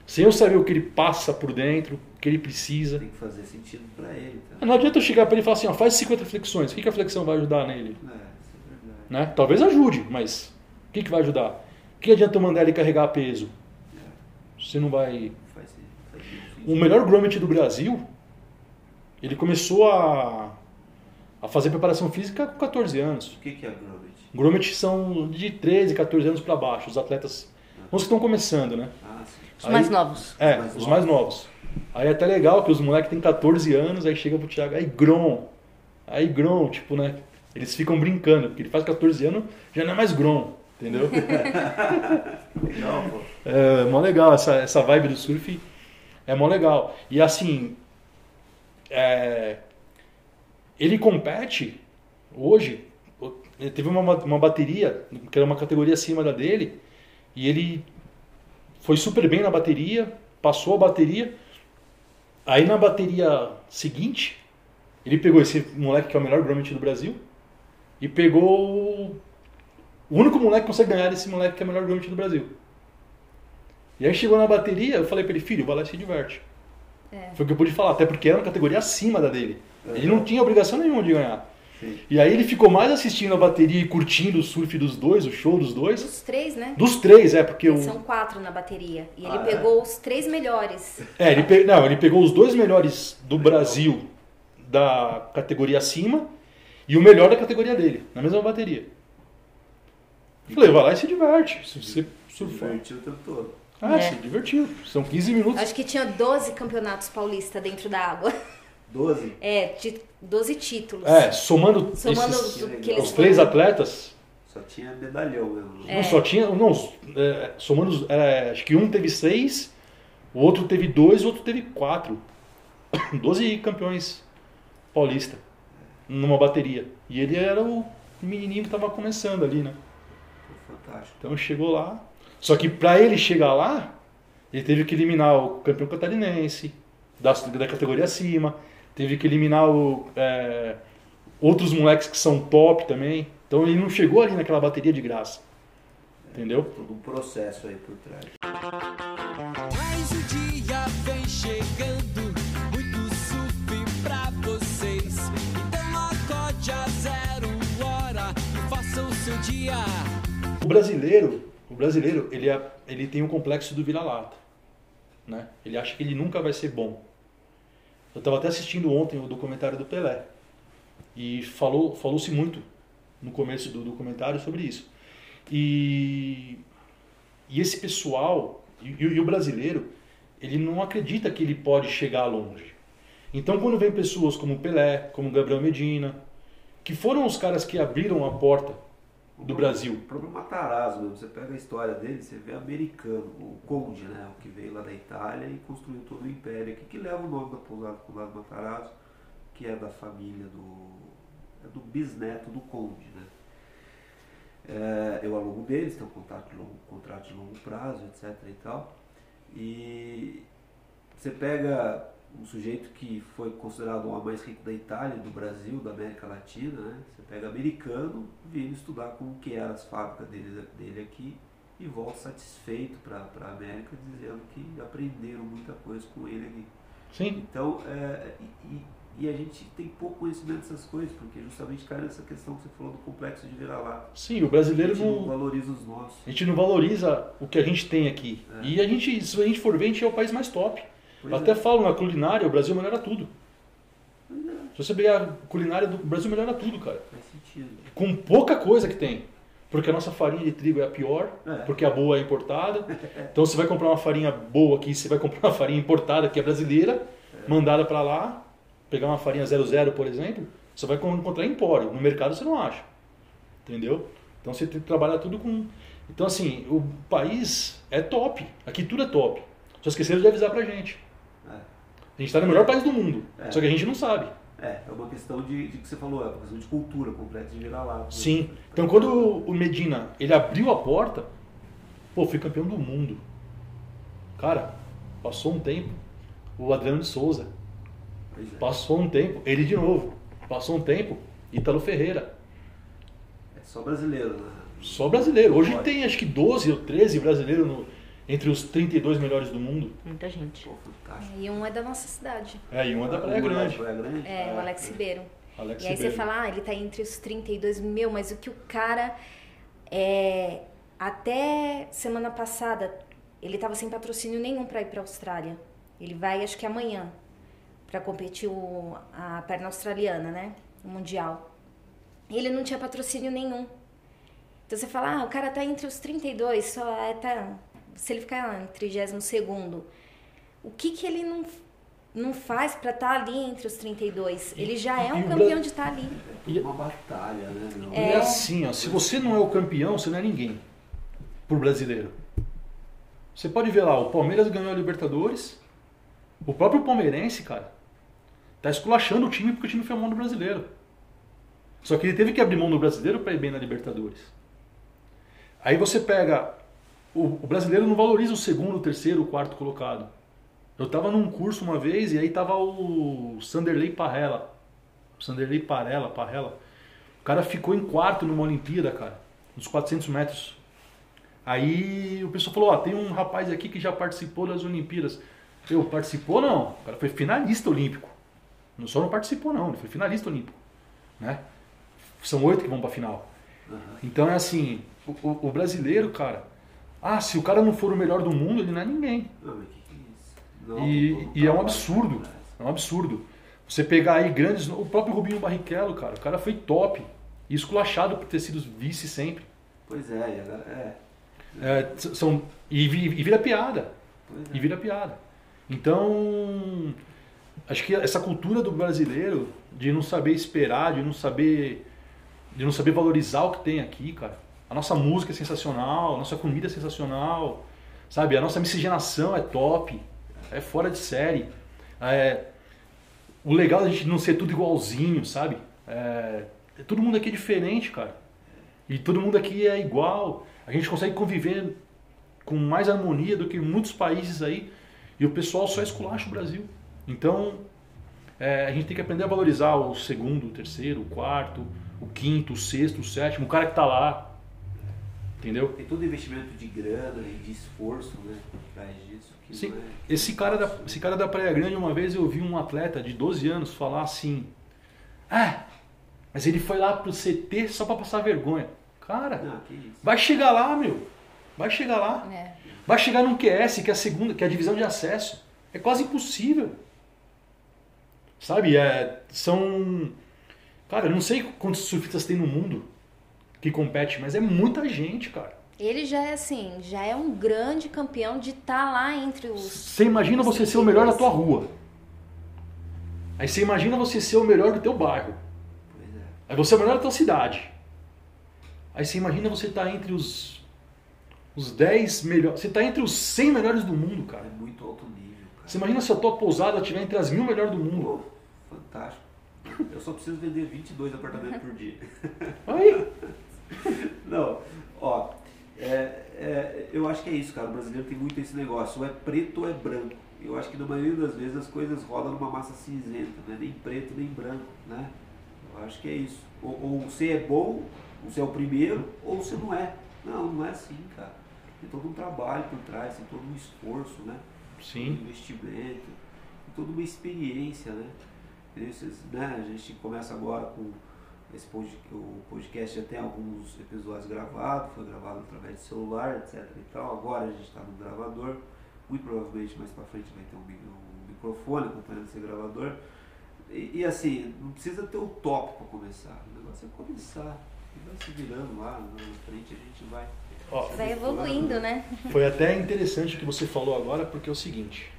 Sem eu saber o que ele passa por dentro, o que ele precisa. tem que fazer sentido pra ele. Tá? Não adianta eu chegar para ele e falar assim, ó, faz 50 flexões. O que, que a flexão vai ajudar nele? É, isso é verdade. Né? Talvez ajude, mas o que, que vai ajudar? O que adianta eu mandar ele carregar peso? Você não vai... Faz, faz. O melhor grommet do Brasil, ele começou a, a fazer preparação física com 14 anos. O que, que é Gromit? Grommet são de 13, 14 anos para baixo, os atletas. Os que estão começando, né? Ah, sim. Os Aí- mais novos. É, mais os mais novos. Aí é até legal que os moleques têm 14 anos, aí chega pro Thiago, aí Grom. Aí Grom, tipo, né? Eles ficam brincando, porque ele faz 14 anos, já não é mais Grom, entendeu? Legal, pô. É mó legal, essa, essa vibe do surf é mó legal. E assim, é, ele compete hoje, ele teve uma, uma bateria, que era uma categoria acima da dele, e ele foi super bem na bateria, passou a bateria, aí na bateria seguinte, ele pegou esse moleque que é o melhor grommet do Brasil, e pegou o único moleque que consegue ganhar desse moleque que é o melhor grommet do Brasil. E aí chegou na bateria, eu falei pra ele, filho, vai lá e se diverte. É. Foi o que eu pude falar, até porque era uma categoria acima da dele. Ele não tinha obrigação nenhuma de ganhar. Sim. E aí ele ficou mais assistindo a bateria e curtindo o surf dos dois, o show dos dois. Os três, né? Dos três, é, porque o. São quatro na bateria. E ele Ah, é? pegou os três melhores. É, ele, pe... não, ele pegou os dois melhores do Brasil da categoria acima e o melhor da categoria dele, na mesma bateria. Falei, vai lá e se diverte. Se você Se surfar. divertiu o tempo todo. Ah, É. se divertiu. São 15 minutos. Acho que tinha 12 campeonatos paulistas dentro da água. 12? É, de 12 títulos. É, somando, Somando esses- os três foram- atletas, Só tinha medalhão mesmo. É. não só tinha. Não, é, somando, os- é, acho que um teve seis, o outro teve dois, o outro teve quatro. 12 campeões paulista numa bateria. E ele era o menininho que tava começando ali, né? Foi fantástico. Então chegou lá. Só que pra ele chegar lá, ele teve que eliminar o campeão catarinense, da, da categoria acima, teve que eliminar o, é, outros moleques que são top também. Então ele não chegou ali naquela bateria de graça. Entendeu? Todo um processo aí por trás. Mais o dia vem chegando, muito surf pra vocês. Então acorde a zero hora e faça o seu dia. O brasileiro, o brasileiro, ele, é, ele tem um complexo do vira-lata. Né? Ele acha que ele nunca vai ser bom. Eu estava até assistindo ontem o documentário do Pelé. E falou, falou-se muito no começo do documentário sobre isso. E, e esse pessoal, e, e o brasileiro, ele não acredita que ele pode chegar longe. Então, quando vem pessoas como Pelé, como Gabriel Medina, que foram os caras que abriram a porta do Brasil. O próprio Matarazzo, mesmo, você pega a história dele, você vê americano, o Conde, né, o que veio lá da Itália e construiu todo o império aqui, que leva o nome da pousada pousada Matarazzo, que é da família do, é do bisneto do Conde, né. É, eu alugo deles, tem um contrato de longo, contrato de longo prazo, etc e tal. E você pega um sujeito que foi considerado o mais rico da Itália, do Brasil, da América Latina, né? Você pega americano, vem estudar como que eram as fábricas dele, dele aqui e volta satisfeito para a América, dizendo que aprenderam muita coisa com ele aqui. Sim. Então, é, e, e a gente tem pouco conhecimento dessas coisas, porque justamente cai nessa questão que você falou do complexo de vira-lata. Sim, o A brasileiro gente não não, valoriza os nossos. a gente não valoriza o que a gente tem aqui. É. E a gente, se a gente for ver, a gente é o país mais top. Pois Eu até falo na culinária, o Brasil melhora tudo. É, Se você pegar a culinária do Brasil melhora tudo, cara. faz sentido. Com pouca coisa que tem. Porque a nossa farinha de trigo é a pior, É. porque a boa é importada. Então você vai comprar uma farinha boa aqui, você vai comprar uma farinha importada que é brasileira, mandada para lá, pegar uma farinha 00, por exemplo, você vai encontrar em empório. No mercado você não acha. Entendeu? Então você tem que trabalhar tudo com. Então, assim, o país é top. Aqui tudo é top. Só esqueceram de avisar pra gente. A gente tá no melhor país do mundo. É. Só que a gente não sabe. É, é uma questão de, de que você falou, é uma questão de cultura completa de vira-lata. né? Sim. Então quando o Medina ele abriu a porta, pô, fui campeão do mundo. Cara, passou um tempo. O Adriano de Souza. É. Passou um tempo. Ele de novo. Passou um tempo. Ítalo Ferreira. É só brasileiro, né? Só brasileiro. Hoje Pode. tem acho que 12 ou 13 brasileiros no- entre os 32 melhores do mundo. Muita gente. Pô, fantástico. E um é da nossa cidade. É, e um é da Praia lá de Grande. É, o Alex Ribeiro. Alex E aí você Ribeiro. fala, ah, ele tá entre os 32 mil, mas o que o cara. É, até semana passada, ele tava sem patrocínio nenhum pra ir pra Austrália. Ele vai, acho que amanhã, pra competir o, a perna australiana, né? O Mundial. E ele não tinha patrocínio nenhum. Então você fala, ah, o cara tá entre os 32, só é, tá. Se ele ficar em 32 o que que ele não, não faz pra estar ali entre os 32? Ele já é um campeão de estar ali. É uma batalha, né? Meu? E é assim, ó, se você não é o campeão, você não é ninguém. Pro brasileiro. Você pode ver lá, o Palmeiras ganhou a Libertadores. O próprio palmeirense, cara, tá esculachando o time porque o time foi mão do brasileiro. Só que ele teve que abrir mão do brasileiro para ir bem na Libertadores. Aí você pega. O, o brasileiro não valoriza o segundo, o terceiro, o quarto colocado. Eu tava num curso uma vez e aí tava o Sanderley Parrella. Sanderley Parella, Parrella. O cara ficou em quarto numa Olimpíada, cara, nos 400 metros. Aí o pessoal falou: Ó, tem um rapaz aqui que já participou das Olimpíadas. Eu, participou não? O cara foi finalista olímpico. Não só não participou, não, ele foi finalista olímpico. Né? São oito que vão pra final. Aham. Então é assim: o, o- o brasileiro, cara, ah, se o cara não for o melhor do mundo, ele não é ninguém. Não, mas que que é isso? Não, E, não, e é um absurdo. É um absurdo. Você pegar aí grandes. O próprio Rubinho Barrichello, cara, o cara foi top. E esculachado por ter sido vice sempre. Pois é, e agora- é. É, são, e, e vira piada. É. E vira piada. Então, acho que essa cultura do brasileiro de não saber esperar, de não saber. De não saber valorizar o que tem aqui, cara. A nossa música é sensacional, a nossa comida é sensacional, sabe? A nossa miscigenação é top, é fora de série. É, o legal é a gente não ser tudo igualzinho, sabe? É, todo mundo aqui é diferente, cara. E todo mundo aqui é igual. A gente consegue conviver com mais harmonia do que muitos países aí. E o pessoal só esculacha o Brasil. Então, é, a gente tem que aprender a valorizar o segundo, o terceiro, o quarto, o quinto, o sexto, o sétimo, o cara que tá lá. Entendeu? Tem todo investimento de grana e de esforço, né? Por trás disso. Que Sim. é- Esse cara, da, esse cara da Praia Grande, uma vez eu vi um atleta de 12 anos falar assim: Ah, mas ele foi lá pro CT só pra passar vergonha. Cara, Não, que isso. vai chegar lá, meu. Vai chegar lá. É. Vai chegar num QS, que é a segunda, que é a divisão de acesso. É quase impossível. Sabe? É, são. Cara, eu não sei quantos surfistas tem no mundo que compete, mas é muita gente, cara. Ele já é assim, já é um grande campeão de estar lá entre os. Você imagina você ser o melhor da tua rua. Aí você imagina você ser o melhor do teu bairro. Pois é. Aí você é o melhor da tua cidade. Aí você imagina você estar entre os os 10 melhores. Você está entre os 100 melhores do mundo, cara. É muito alto nível, cara. Você imagina se a tua pousada estiver entre as mil melhores do Pô, mundo. fantástico. Eu só preciso vender 22 apartamentos por dia. Aí, Não, ó, é, é, eu acho que é isso, cara. O brasileiro tem muito esse negócio. Ou é preto ou é branco. Eu acho que na maioria das vezes as coisas rodam numa massa cinzenta, né? Nem preto nem branco, né? Eu acho que é isso. Ou, ou você é bom, você é o primeiro, ou você não é. Não, não é assim, cara. Tem todo um trabalho por trás, tem todo um esforço, né? um sim. investimento, e toda uma experiência, né? Esses, né? A gente começa agora com esse pod, o podcast já tem alguns episódios gravados, foi gravado através de celular, etc. E tal. Agora a gente está no gravador, muito provavelmente mais para frente vai ter um, mi- um microfone acompanhando esse gravador. E, e, assim, não precisa ter o top para começar, o negócio é começar. E vai se virando lá, na frente a gente vai. Ó, Vai evoluindo, né? foi até interessante o que você falou agora, porque é o seguinte.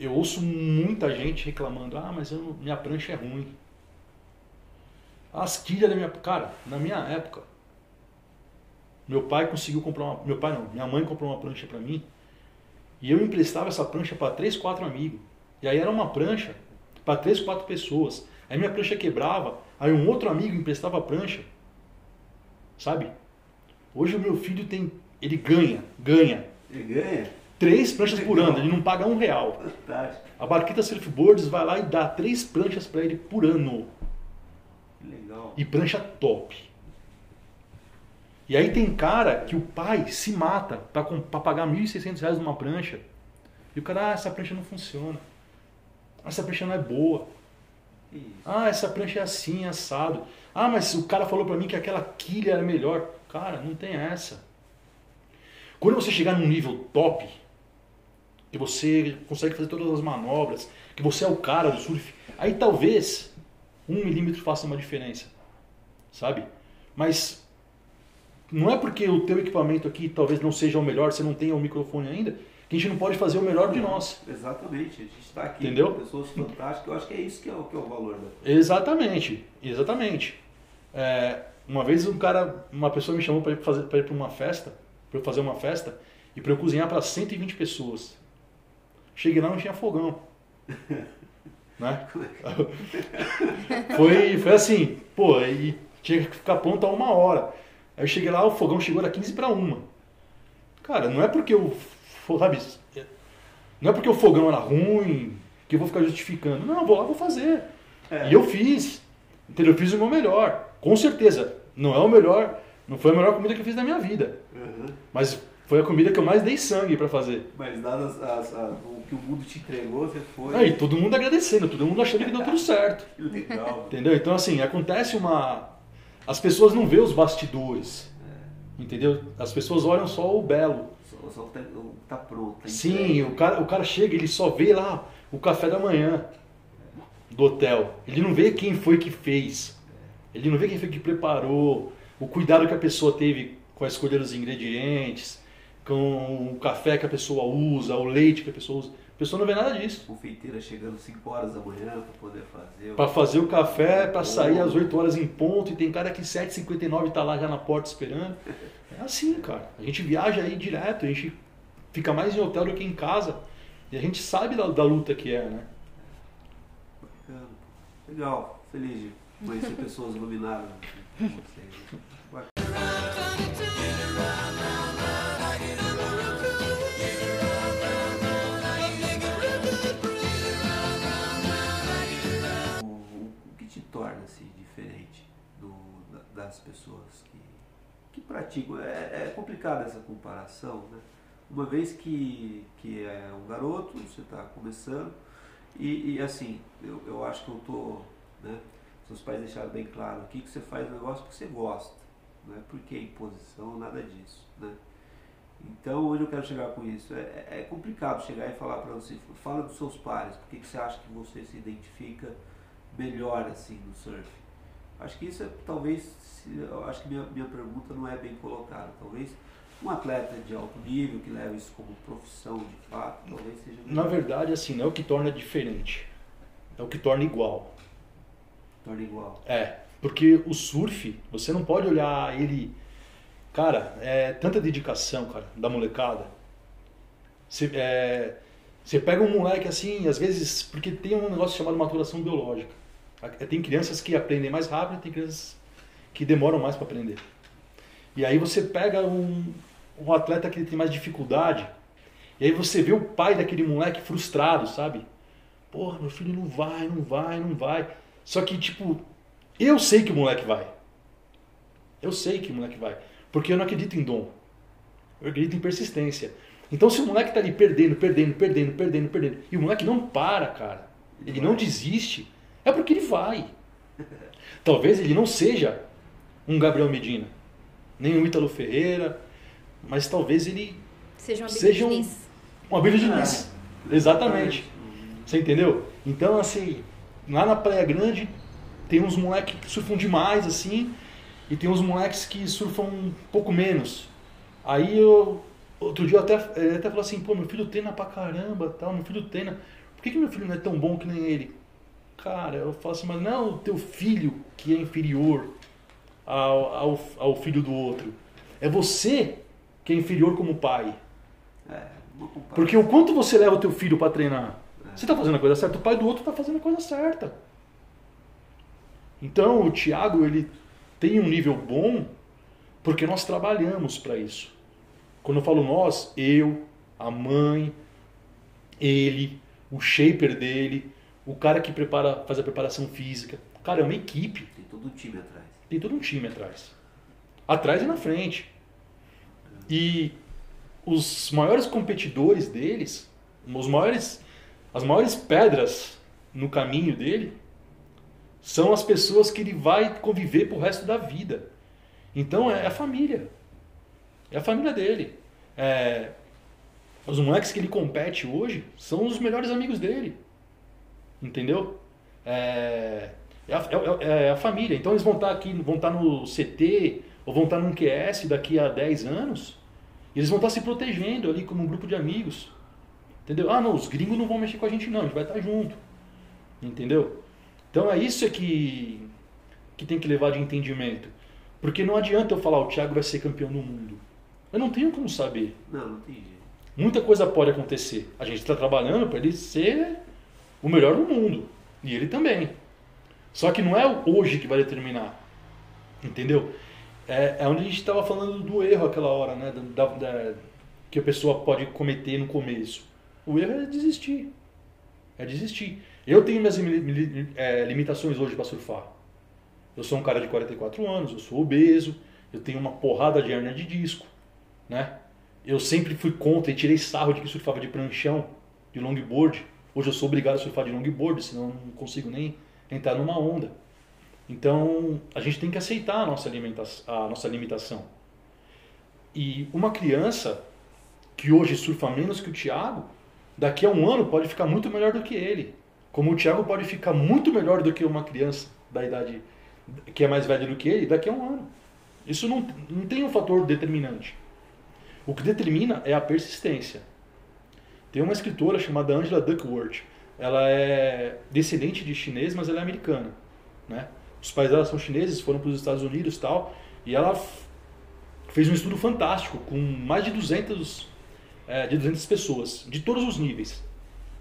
Eu ouço muita gente reclamando, ah, mas eu minha prancha é ruim. As quilhas da minha. Cara, na minha época, meu pai conseguiu comprar uma. Meu pai não, minha mãe comprou uma prancha pra mim. E eu emprestava essa prancha para três, quatro amigos. E aí era uma prancha para três, quatro pessoas. Aí minha prancha quebrava, aí um outro amigo emprestava a prancha. Sabe? Hoje o meu filho tem. Ele ganha, ganha. Ele ganha? Três pranchas por ano, ele não paga um real. Fantástico. A Barquita Surfboards vai lá e dá três pranchas para ele por ano. Que legal. E prancha top. E aí tem cara que o pai se mata para pagar 1.600 reais numa prancha. E o cara, ah, essa prancha não funciona. Ah, essa prancha não é boa. Ah, essa prancha é assim, assado. Ah, mas o cara falou pra mim que aquela quilha era melhor. Cara, não tem essa. Quando você chegar num nível top, que você consegue fazer todas as manobras, que você é o cara do surf, aí talvez um milímetro faça uma diferença, sabe? Mas não é porque o teu equipamento aqui talvez não seja o melhor, você não tenha o microfone ainda, que a gente não pode fazer o melhor de nós. Exatamente, a gente está aqui Entendeu? com pessoas fantásticas, eu acho que é isso que é o, que é o valor da Exatamente, exatamente. É, uma vez um cara, uma pessoa me chamou para ir fazer para ir para uma festa, para eu fazer uma festa e para eu cozinhar para 120 pessoas. Cheguei lá não tinha fogão. né? foi, foi assim, pô, e tinha que ficar pronto a uma hora. Aí eu cheguei lá, o fogão chegou era 15 para uma. Cara, não é porque eu, sabe, não é porque o fogão era ruim que eu vou ficar justificando. Não, vou lá, vou fazer. É. E eu fiz. Entendeu? Eu fiz o meu melhor. Com certeza. Não é o melhor. Não foi a melhor comida que eu fiz na minha vida. Uhum. Mas foi a comida que eu mais dei sangue pra fazer. Mas dadas as, as- o que o mundo te entregou, você foi. Aí todo mundo agradecendo, todo mundo achando que deu tudo certo. Que legal. Entendeu? Então, assim, acontece uma. As pessoas não vê os bastidores. Entendeu? As pessoas olham só o belo. só, só tá, tá pronto. tá Sim, o cara, o cara chega, ele só vê lá o café da manhã do hotel. Ele não vê quem foi que fez. Ele não vê quem foi que preparou, o cuidado que a pessoa teve com a escolha dos ingredientes, com o café que a pessoa usa, o leite que a pessoa usa. A pessoa não vê nada disso. Confeiteira chegando 5 horas da manhã para poder fazer. o- Para fazer o café, para sair às 8 horas em ponto, e tem cara que 7h59 tá lá já na porta esperando. É assim, cara. A gente viaja aí direto, a gente fica mais em hotel do que em casa. E a gente sabe da, da luta que é, né? Bacana. Legal, feliz de conhecer pessoas iluminadas como vocês. das pessoas que, que praticam? É, é complicada essa comparação, né? Uma vez que, que é um garoto, você está começando, e, e, assim, eu, eu acho que eu tô, né? Seus pais deixaram bem claro aqui que você faz o negócio porque você gosta, não é porque é imposição, nada disso, né? Então, onde eu quero chegar com isso? É, é complicado chegar e falar para você, fala dos seus pares, por que você acha que você se identifica melhor assim no surf? Acho que isso é, talvez, se- acho que minha, minha pergunta não é bem colocada. Talvez um atleta de alto nível que leva isso como profissão de fato, talvez seja Na verdade, assim, não é o que torna diferente. É o que torna igual. torna igual. É, porque o surf, você não pode olhar ele. Cara, é tanta dedicação, cara, da molecada. Você, é, você pega um moleque assim, às vezes, porque tem um negócio chamado maturação biológica. Tem crianças que aprendem mais rápido, tem crianças que demoram mais para aprender. E aí você pega um, um atleta que tem mais dificuldade, e aí você vê o pai daquele moleque frustrado, sabe? Porra, meu filho não vai, não vai, não vai. Só que, tipo, eu sei que o moleque vai. Eu sei que o moleque vai. Porque eu não acredito em dom. Eu acredito em persistência. Então, se o moleque tá ali perdendo, perdendo, perdendo, perdendo, perdendo, e o moleque não para, cara, ele não desiste, é porque ele vai. Talvez ele não seja um Gabriel Medina, nem um Ítalo Ferreira, mas talvez ele Seja uma Seja um- Diniz. um Abílio Diniz. Exatamente. Você entendeu? Então, assim, lá na Praia Grande tem uns moleques que surfam demais, assim, e tem uns moleques que surfam um pouco menos. Aí eu, outro dia eu até, ele até falou assim, pô, meu filho treina pra caramba, tal, meu filho treina. Por que, que meu filho não é tão bom que nem ele? Cara, eu falo assim, mas não é o teu filho que é inferior ao, ao, ao filho do outro. É você que é inferior como pai. É. Porque o quanto você leva o teu filho para treinar? Você tá fazendo a coisa certa, o pai do outro tá fazendo a coisa certa. Então, o Thiago, ele tem um nível bom porque nós trabalhamos para isso. Quando eu falo nós, eu, a mãe, ele, o shaper dele, o cara que prepara, faz a preparação física. Cara, é uma equipe. Tem todo um time atrás. Tem todo um time atrás. Atrás e na frente. E os maiores competidores deles, os maiores, as maiores pedras no caminho dele, são as pessoas que ele vai conviver pro resto da vida. Então é a família. É a família dele. É, os moleques que ele compete hoje são os melhores amigos dele. Entendeu? É, é, a, é- é a família. Então eles vão estar aqui, vão estar no CT ou vão estar num QS daqui a 10 anos. E eles vão estar se protegendo ali como um grupo de amigos. Entendeu? Ah, não, os gringos não vão mexer com a gente não, a gente vai estar junto. Entendeu? Então é isso é que, que tem que levar de entendimento. Porque não adianta eu falar o Thiago vai ser campeão do mundo. Eu não tenho como saber. Não, não tem jeito. Muita coisa pode acontecer. A gente está trabalhando para ele ser o melhor do mundo. E ele também. Só que não é hoje que vai determinar. Entendeu? É, é onde a gente estava falando do erro aquela hora, né? Da, da- que a pessoa pode cometer no começo. O erro é desistir. É desistir. Eu tenho minhas é, limitações hoje para surfar. Eu sou um cara de 44 anos, eu sou obeso, eu tenho uma porrada de hernia de disco, né? Eu sempre fui contra e tirei sarro de que surfava de pranchão, de longboard. Hoje eu sou obrigado a surfar de longboard, senão não consigo nem entrar numa onda. Então, a gente tem que aceitar a nossa, a nossa limitação. E uma criança que hoje surfa menos que o Thiago, daqui a um ano pode ficar muito melhor do que ele. Como o Thiago pode ficar muito melhor do que uma criança da idade que é mais velha do que ele daqui a um ano. Isso não, não tem um fator determinante. O que determina é a persistência. Tem uma escritora chamada Angela Duckworth. Ela é descendente de chinês, mas ela é americana. Né? Os pais dela são chineses, foram para os Estados Unidos tal. E ela fez um estudo fantástico com mais de 200, é, de 200 pessoas, de todos os níveis.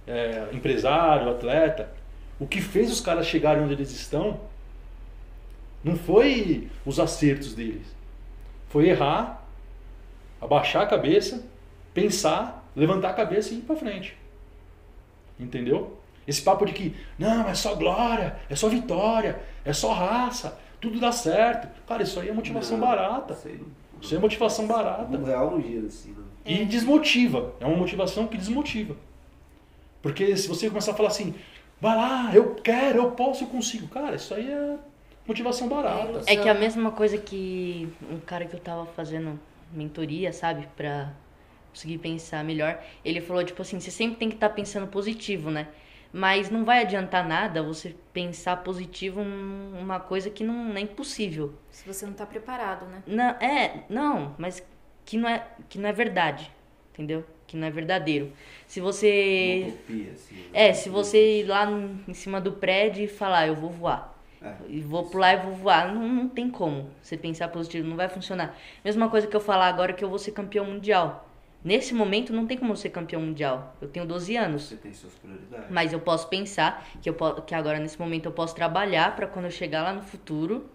É, empresário, atleta. O que fez os caras chegarem onde eles estão não foi os acertos deles. Foi errar, abaixar a cabeça, pensar, levantar a cabeça e ir para frente. Entendeu? Esse papo de que, não, é só glória, é só vitória, é só raça, tudo dá certo. Cara, isso aí é motivação Não, barata. Isso aí não, Isso aí é motivação barata. mundo real não gira assim, não. E desmotiva. É uma motivação que desmotiva. Porque se você começar a falar assim, vai lá, eu quero, eu posso, eu consigo. Cara, isso aí é motivação barata. É que a mesma coisa que um cara que eu tava fazendo mentoria, sabe, pra consegui pensar melhor. Ele falou, tipo assim, você sempre tem que estar pensando positivo, né? Mas não vai adiantar nada você pensar positivo em uma coisa que não é impossível. Se você não tá preparado, né? Não, é, não, mas que não é, que não é verdade, entendeu? Que não é verdadeiro. Se você Utopia, assim, né? é, se você ir lá em cima do prédio e falar, eu vou voar. É. E vou pular e vou voar. Não, não tem como você pensar positivo, não vai funcionar. Mesma coisa que eu falar agora que eu vou ser campeão mundial. Nesse momento não tem como eu ser campeão mundial. Eu tenho 12 anos. Você tem suas prioridades. Mas eu posso pensar que, eu que agora nesse momento eu posso trabalhar pra quando eu chegar lá no futuro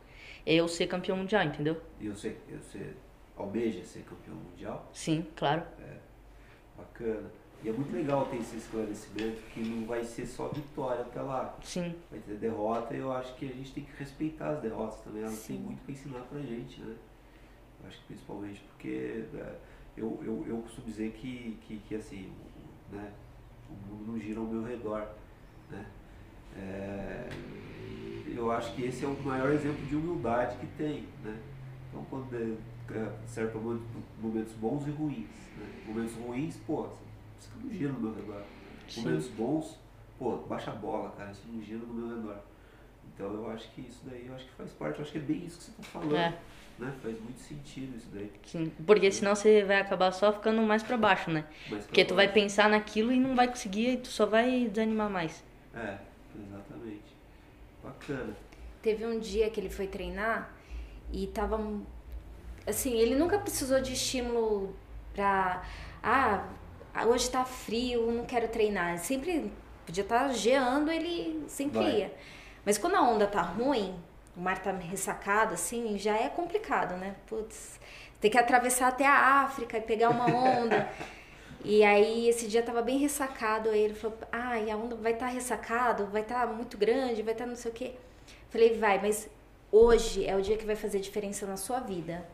eu ser campeão mundial, entendeu? E você, você almeja ser campeão mundial? Sim, claro. Bacana. E é muito legal ter esse esclarecimento que não vai ser só vitória até lá. Sim, Vai ter derrota e eu acho que a gente tem que respeitar as derrotas também. Elas têm muito para ensinar pra gente, né? Eu acho que principalmente porque é, eu, eu, eu costumo dizer que, que, que assim, o- né, o mundo não gira ao meu redor. Né? É, eu acho que esse é o maior exemplo de humildade que tem. Né? Então quando é, é, certo momentos, momentos bons e ruins. Né? Momentos ruins, pô, isso não gira no meu redor. Sim. Momentos bons, pô, baixa a bola, cara, isso não gira no meu redor. Então eu acho que isso daí, eu acho que faz parte, eu acho que é bem isso que você está falando. É. Né? Faz muito sentido isso daí. sim. Porque senão você vai acabar só ficando mais pra baixo, né? Mas Porque tu vai pensar naquilo e não vai conseguir e tu só vai desanimar mais. É, exatamente. Bacana. Teve um dia que ele foi treinar e tava. Assim, ele nunca precisou de estímulo pra. Ah, hoje tá frio, não quero treinar. Sempre podia estar geando, ele sempre Vai. ia. Mas quando a onda tá ruim, o mar tá ressacado, assim, já é complicado, né? Putz, tem que atravessar até a África e pegar uma onda. E aí esse dia tava bem ressacado, aí ele falou, ah, e a onda vai estar ressacado, vai estar muito grande, vai estar não sei o quê. Falei, vai, mas hoje é o dia que vai fazer diferença na sua vida.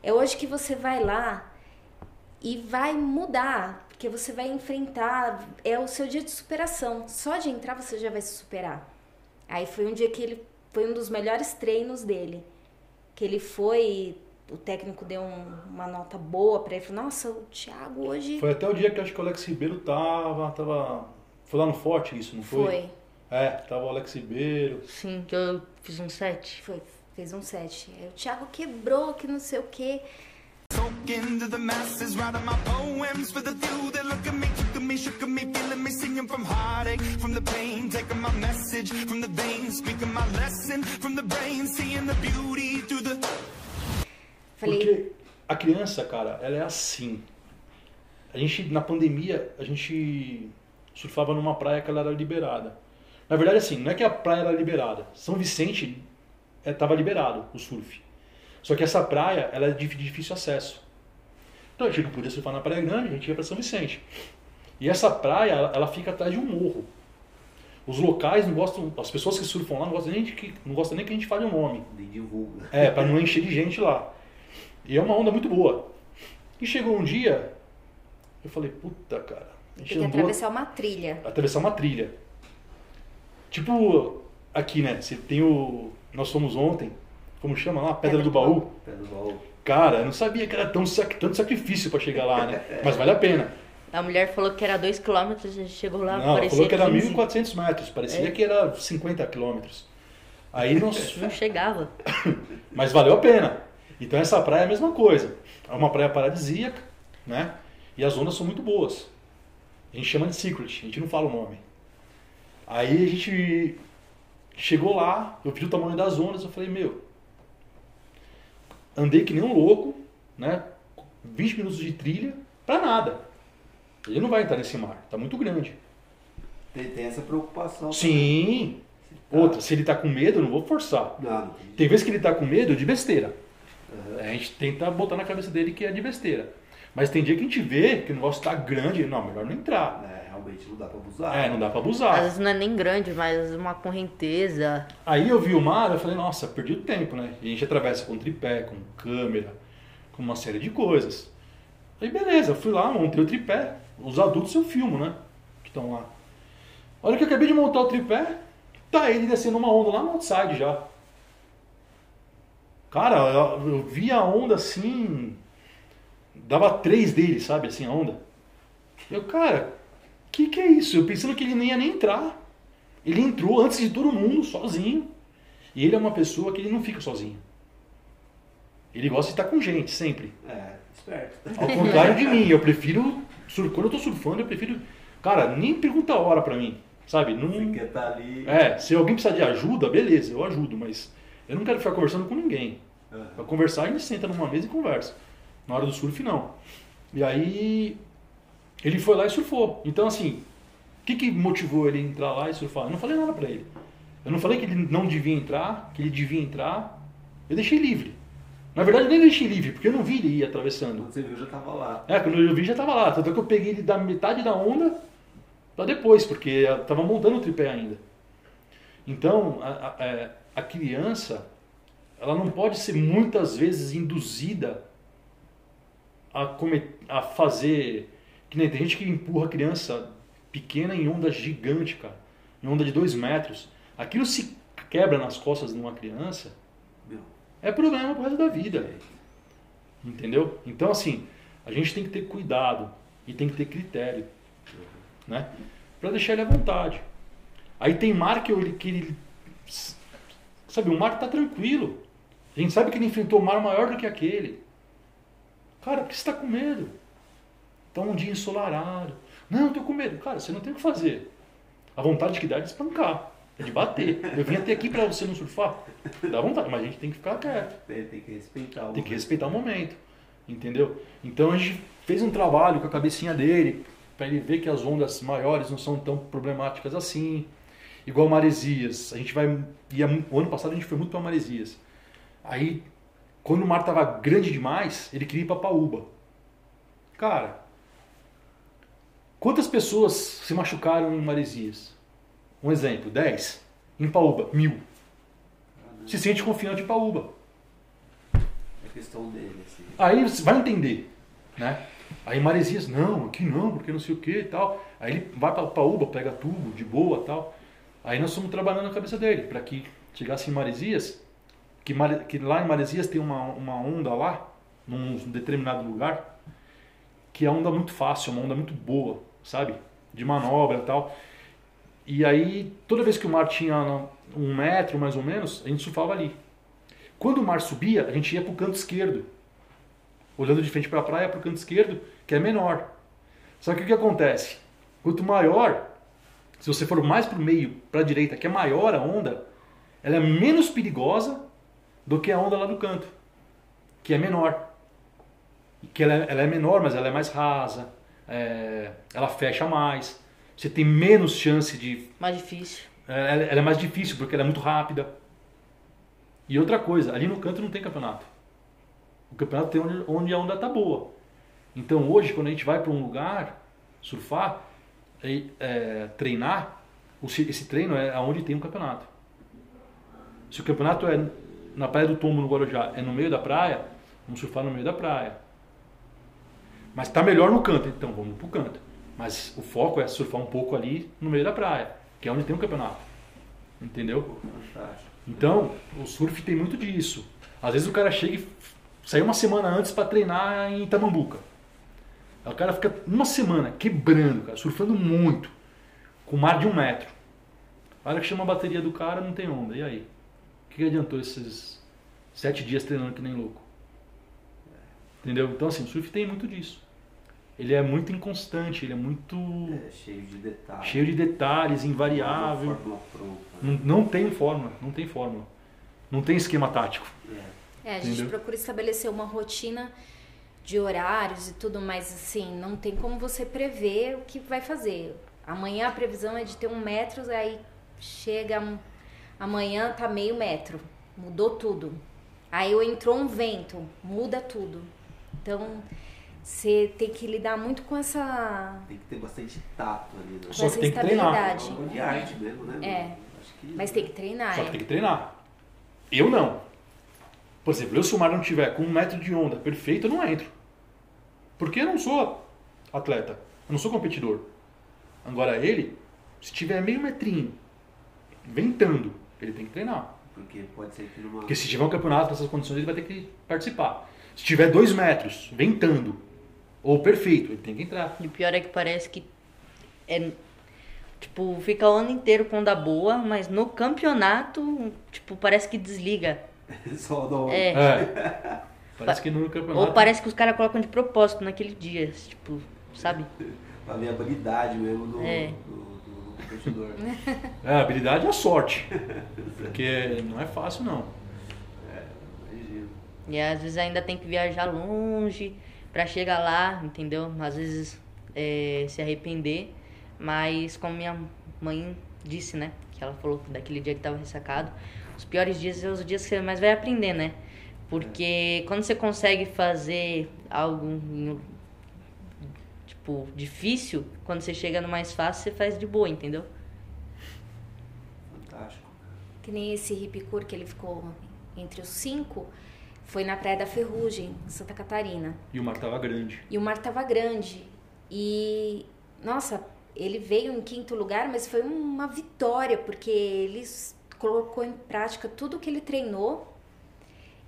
É hoje que você vai lá e vai mudar, porque você vai enfrentar, é o seu dia de superação. Só de entrar você já vai se superar. Aí foi um dia que ele foi um dos melhores treinos dele. Que ele foi, o técnico deu um- uma nota boa pra ele, falou: "Nossa, o Thiago hoje Foi até o dia que eu acho que o Alex Ribeiro tava, tava... Foi lá no Forte isso, não foi? foi, É, tava o Alex Ribeiro. Sim, que eu fiz um set. foi, fez um set. Aí o Thiago quebrou, que não sei o quê. Talking to the masses, writing my poems for the few that look at me, shook me, feeling me, singing from heartache, from the pain, taking my message from the veins, speaking my lesson from the brain, seeing the beauty through the. Porque a criança, cara, ela é assim. A gente, na pandemia, a gente surfava numa praia que ela era liberada. Na verdade, assim, não é que a praia era liberada. São Vicente estava liberado o surf. Só que essa praia, ela é de difícil acesso. Então a gente não podia surfar na Praia Grande, a gente ia para São Vicente. E essa praia, ela, ela fica atrás de um morro. Os locais não gostam, as pessoas que surfam lá não gostam nem, de que, não gostam nem que a gente fale o nome. Nem divulga. É, pra não encher de gente lá. E é uma onda muito boa. E chegou um dia, eu falei, puta, cara. A gente tem que andou atravessar uma trilha. atravessar uma trilha. Tipo, aqui, né? Você tem o. Nós fomos ontem, como chama lá? Pedra, Pedra do Baú. Pé do baú. Cara, eu não sabia que era tão, tanto sacrifício pra chegar lá, né? Mas vale a pena. A mulher falou que era 2km, a gente chegou lá, Não, parecia falou que era 15. 1.400 metros, parecia É. que era 50 quilômetros. Aí nós Não chegava. Mas valeu a pena. Então essa praia é a mesma coisa. É uma praia paradisíaca, né? E as ondas são muito boas. A gente chama de secret, a gente não fala o nome. Aí a gente chegou lá, eu vi o tamanho das ondas, eu falei, meu, andei que nem um louco, né? 20 minutos de trilha, pra nada. Ele não vai entrar nesse mar, tá muito grande. Tem, tem essa preocupação. Sim. Tá. Outra, se ele tá com medo, eu não vou forçar. Não, tem vezes que ele tá com medo de besteira. Aham. A gente tenta botar na cabeça dele que é de besteira. Mas tem dia que a gente vê que o negócio tá grande, não, melhor não entrar. É, realmente não dá pra abusar. É, não dá pra Às abusar. vezes não é nem grande, mas uma correnteza. Aí eu vi o mar, eu falei, nossa, perdi o tempo, né? E a gente atravessa com tripé, com câmera, com uma série de coisas. Aí beleza, fui lá, montei o tripé. Os adultos eu filmo, né? Que estão lá. A hora que eu acabei de montar o tripé, tá ele descendo uma onda lá no outside já. Cara, eu, eu vi a onda assim. dava três dele, sabe, assim, a onda. Eu, cara, que que é isso? Eu pensando que ele nem ia nem entrar. Ele entrou antes de todo mundo, sozinho. E ele é uma pessoa que ele não fica sozinho. Ele gosta de estar com gente, sempre. É, esperto. Ao contrário de mim, eu prefiro. Sur- Quando eu tô surfando, eu prefiro. Cara, nem pergunta a hora pra mim. Sabe? Não, Você quer estar ali. é, se alguém precisar de ajuda, beleza, eu ajudo, mas eu não quero ficar conversando com ninguém. Aham. Pra conversar, a gente senta numa mesa e conversa. Na hora do surf, não. E aí, ele foi lá e surfou. Então, assim, o que, que motivou ele a entrar lá e surfar? Eu não falei nada pra ele. Eu não falei que ele não devia entrar, que ele devia entrar. Eu deixei livre. Na verdade, nem deixei livre, porque eu não vi ele ir atravessando. Quando você viu, já tava lá. É, quando eu vi já tava lá. Tanto é que eu peguei ele da metade da onda pra depois, porque eu tava montando o tripé ainda. Então, a, a- é, a criança, ela não pode ser muitas vezes induzida a, a fazer. Que nem tem gente que empurra a criança pequena em onda gigante, cara. Em onda de dois metros. Aquilo se quebra nas costas de uma criança, é problema pro resto da vida. Entendeu? Então, assim, a gente tem que ter cuidado e tem que ter critério, né? Pra deixar ele à vontade. Aí tem mar que, que ele. Sabe, o mar tá tranquilo. A gente sabe que ele enfrentou um mar maior do que aquele. Cara, por que você tá com medo? Tá um dia ensolarado. Não, eu tô com medo. Cara, você não tem o que fazer. A vontade que dá é de espancar, é de bater. Eu vim até aqui pra você não surfar. Dá vontade, mas a gente tem que ficar quieto. tem, tem que respeitar o Tem que respeitar o momento, entendeu? Então a gente fez um trabalho com a cabecinha dele para ele ver que as ondas maiores não são tão problemáticas assim. Igual Maresias, a gente vai ia, o ano passado a gente foi muito para Maresias. Aí quando o mar tava grande demais, ele queria ir para Paúba. Cara, quantas pessoas se machucaram em Maresias? Um exemplo, 10. Em Paúba, mil. Se sente confiante em Paúba. É questão dele, assim. Aí você vai entender, né? Aí Maresias, não, aqui não, porque não sei o que e tal. Aí ele vai pra Paúba, pega tubo, de boa tal. Aí nós fomos trabalhando na cabeça dele, para que chegasse em Maresias, que, que lá em Maresias tem uma, uma onda lá, num determinado lugar, que é onda muito fácil, uma onda muito boa, sabe? De manobra e tal. E aí, toda vez que o mar tinha um metro mais ou menos, a gente surfava ali. Quando o mar subia, a gente ia pro canto esquerdo olhando de frente para a praia, para o canto esquerdo, que é menor. Só que o que acontece? Quanto maior, se você for mais para o meio, para a direita, que é maior a onda, ela é menos perigosa do que a onda lá do canto, que é menor. Que ela é, ela é menor, mas ela é mais rasa, é, ela fecha mais, você tem menos chance de Mais difícil. ela, ela é mais difícil porque ela é muito rápida. E outra coisa, ali no canto não tem campeonato. O campeonato tem onde, onde a onda tá boa. Então hoje, quando a gente vai para um lugar surfar, e, é, treinar, o se- esse treino é aonde tem um campeonato. Se o campeonato é na Praia do Tombo, no Guarujá, é no meio da praia, vamos surfar no meio da praia. Mas tá melhor no canto, então vamos pro canto. Mas o foco é surfar um pouco ali no meio da praia, que é onde tem um campeonato. Entendeu? Então, o surf tem muito disso. Às vezes o cara chega e sai uma semana antes para treinar em Itamambuca. Aí o cara fica uma semana quebrando, cara, surfando muito, com mar de um metro. A hora que chama a bateria do cara, não tem onda. E aí? O que adiantou esses sete dias treinando que nem louco? Entendeu? Então, assim, o surf tem muito disso. Ele é muito inconstante, ele é muito É cheio de detalhes. cheio de detalhes, invariável. Fórmula pronta. Não, não tem fórmula, não tem fórmula. Não tem esquema tático. É. É, a gente Entendeu? procura estabelecer uma rotina de horários e tudo, mas assim, não tem como você prever o que vai fazer. Amanhã a previsão é de ter um metro, aí chega amanhã tá meio metro, mudou tudo. Aí entrou um vento, muda tudo. Então você tem que lidar muito com essa. Tem que ter bastante tato ali. Né? Só essa que tem que treinar. É estabilidade. algo de arte mesmo, né? É. que... Mas tem que treinar. Só é. que tem que treinar. Eu não. Por exemplo, eu se o mar não tiver com um metro de onda perfeito, eu não entro. Porque eu não sou atleta. Eu não sou competidor. Agora ele, se tiver meio metrinho, ventando, ele tem que treinar. Porque pode ser que numa. Porque se tiver um campeonato nessas condições, ele vai ter que participar. Se tiver dois metros, ventando, Ou perfeito, ele tem que entrar. E o pior é que parece que é tipo, fica o ano inteiro com da boa, mas no campeonato, tipo, parece que desliga. Só do... É. É. Parece que no campeonato. Ou parece que os caras colocam de propósito naquele dia, tipo, sabe? Pra ver a habilidade mesmo do, É. do, do- do competidor. É, a habilidade é a sorte. Porque não é fácil, não. Imagino. E às vezes ainda tem que viajar longe pra chegar lá, entendeu? Às vezes é, se arrepender, mas como minha mãe disse, né? Que ela falou que daquele dia que tava ressacado, os piores dias são os dias que você mais vai aprender, né? Porque quando você consegue fazer algo em- tipo difícil, quando você chega no mais fácil, você faz de boa, entendeu? Fantástico. Que nem esse Ripicur que ele ficou entre os cinco, foi na Praia da Ferrugem, em Santa Catarina. E o mar tava grande. E o mar tava grande. E, nossa, ele veio em quinto lugar, mas foi uma vitória, porque ele colocou em prática tudo que ele treinou,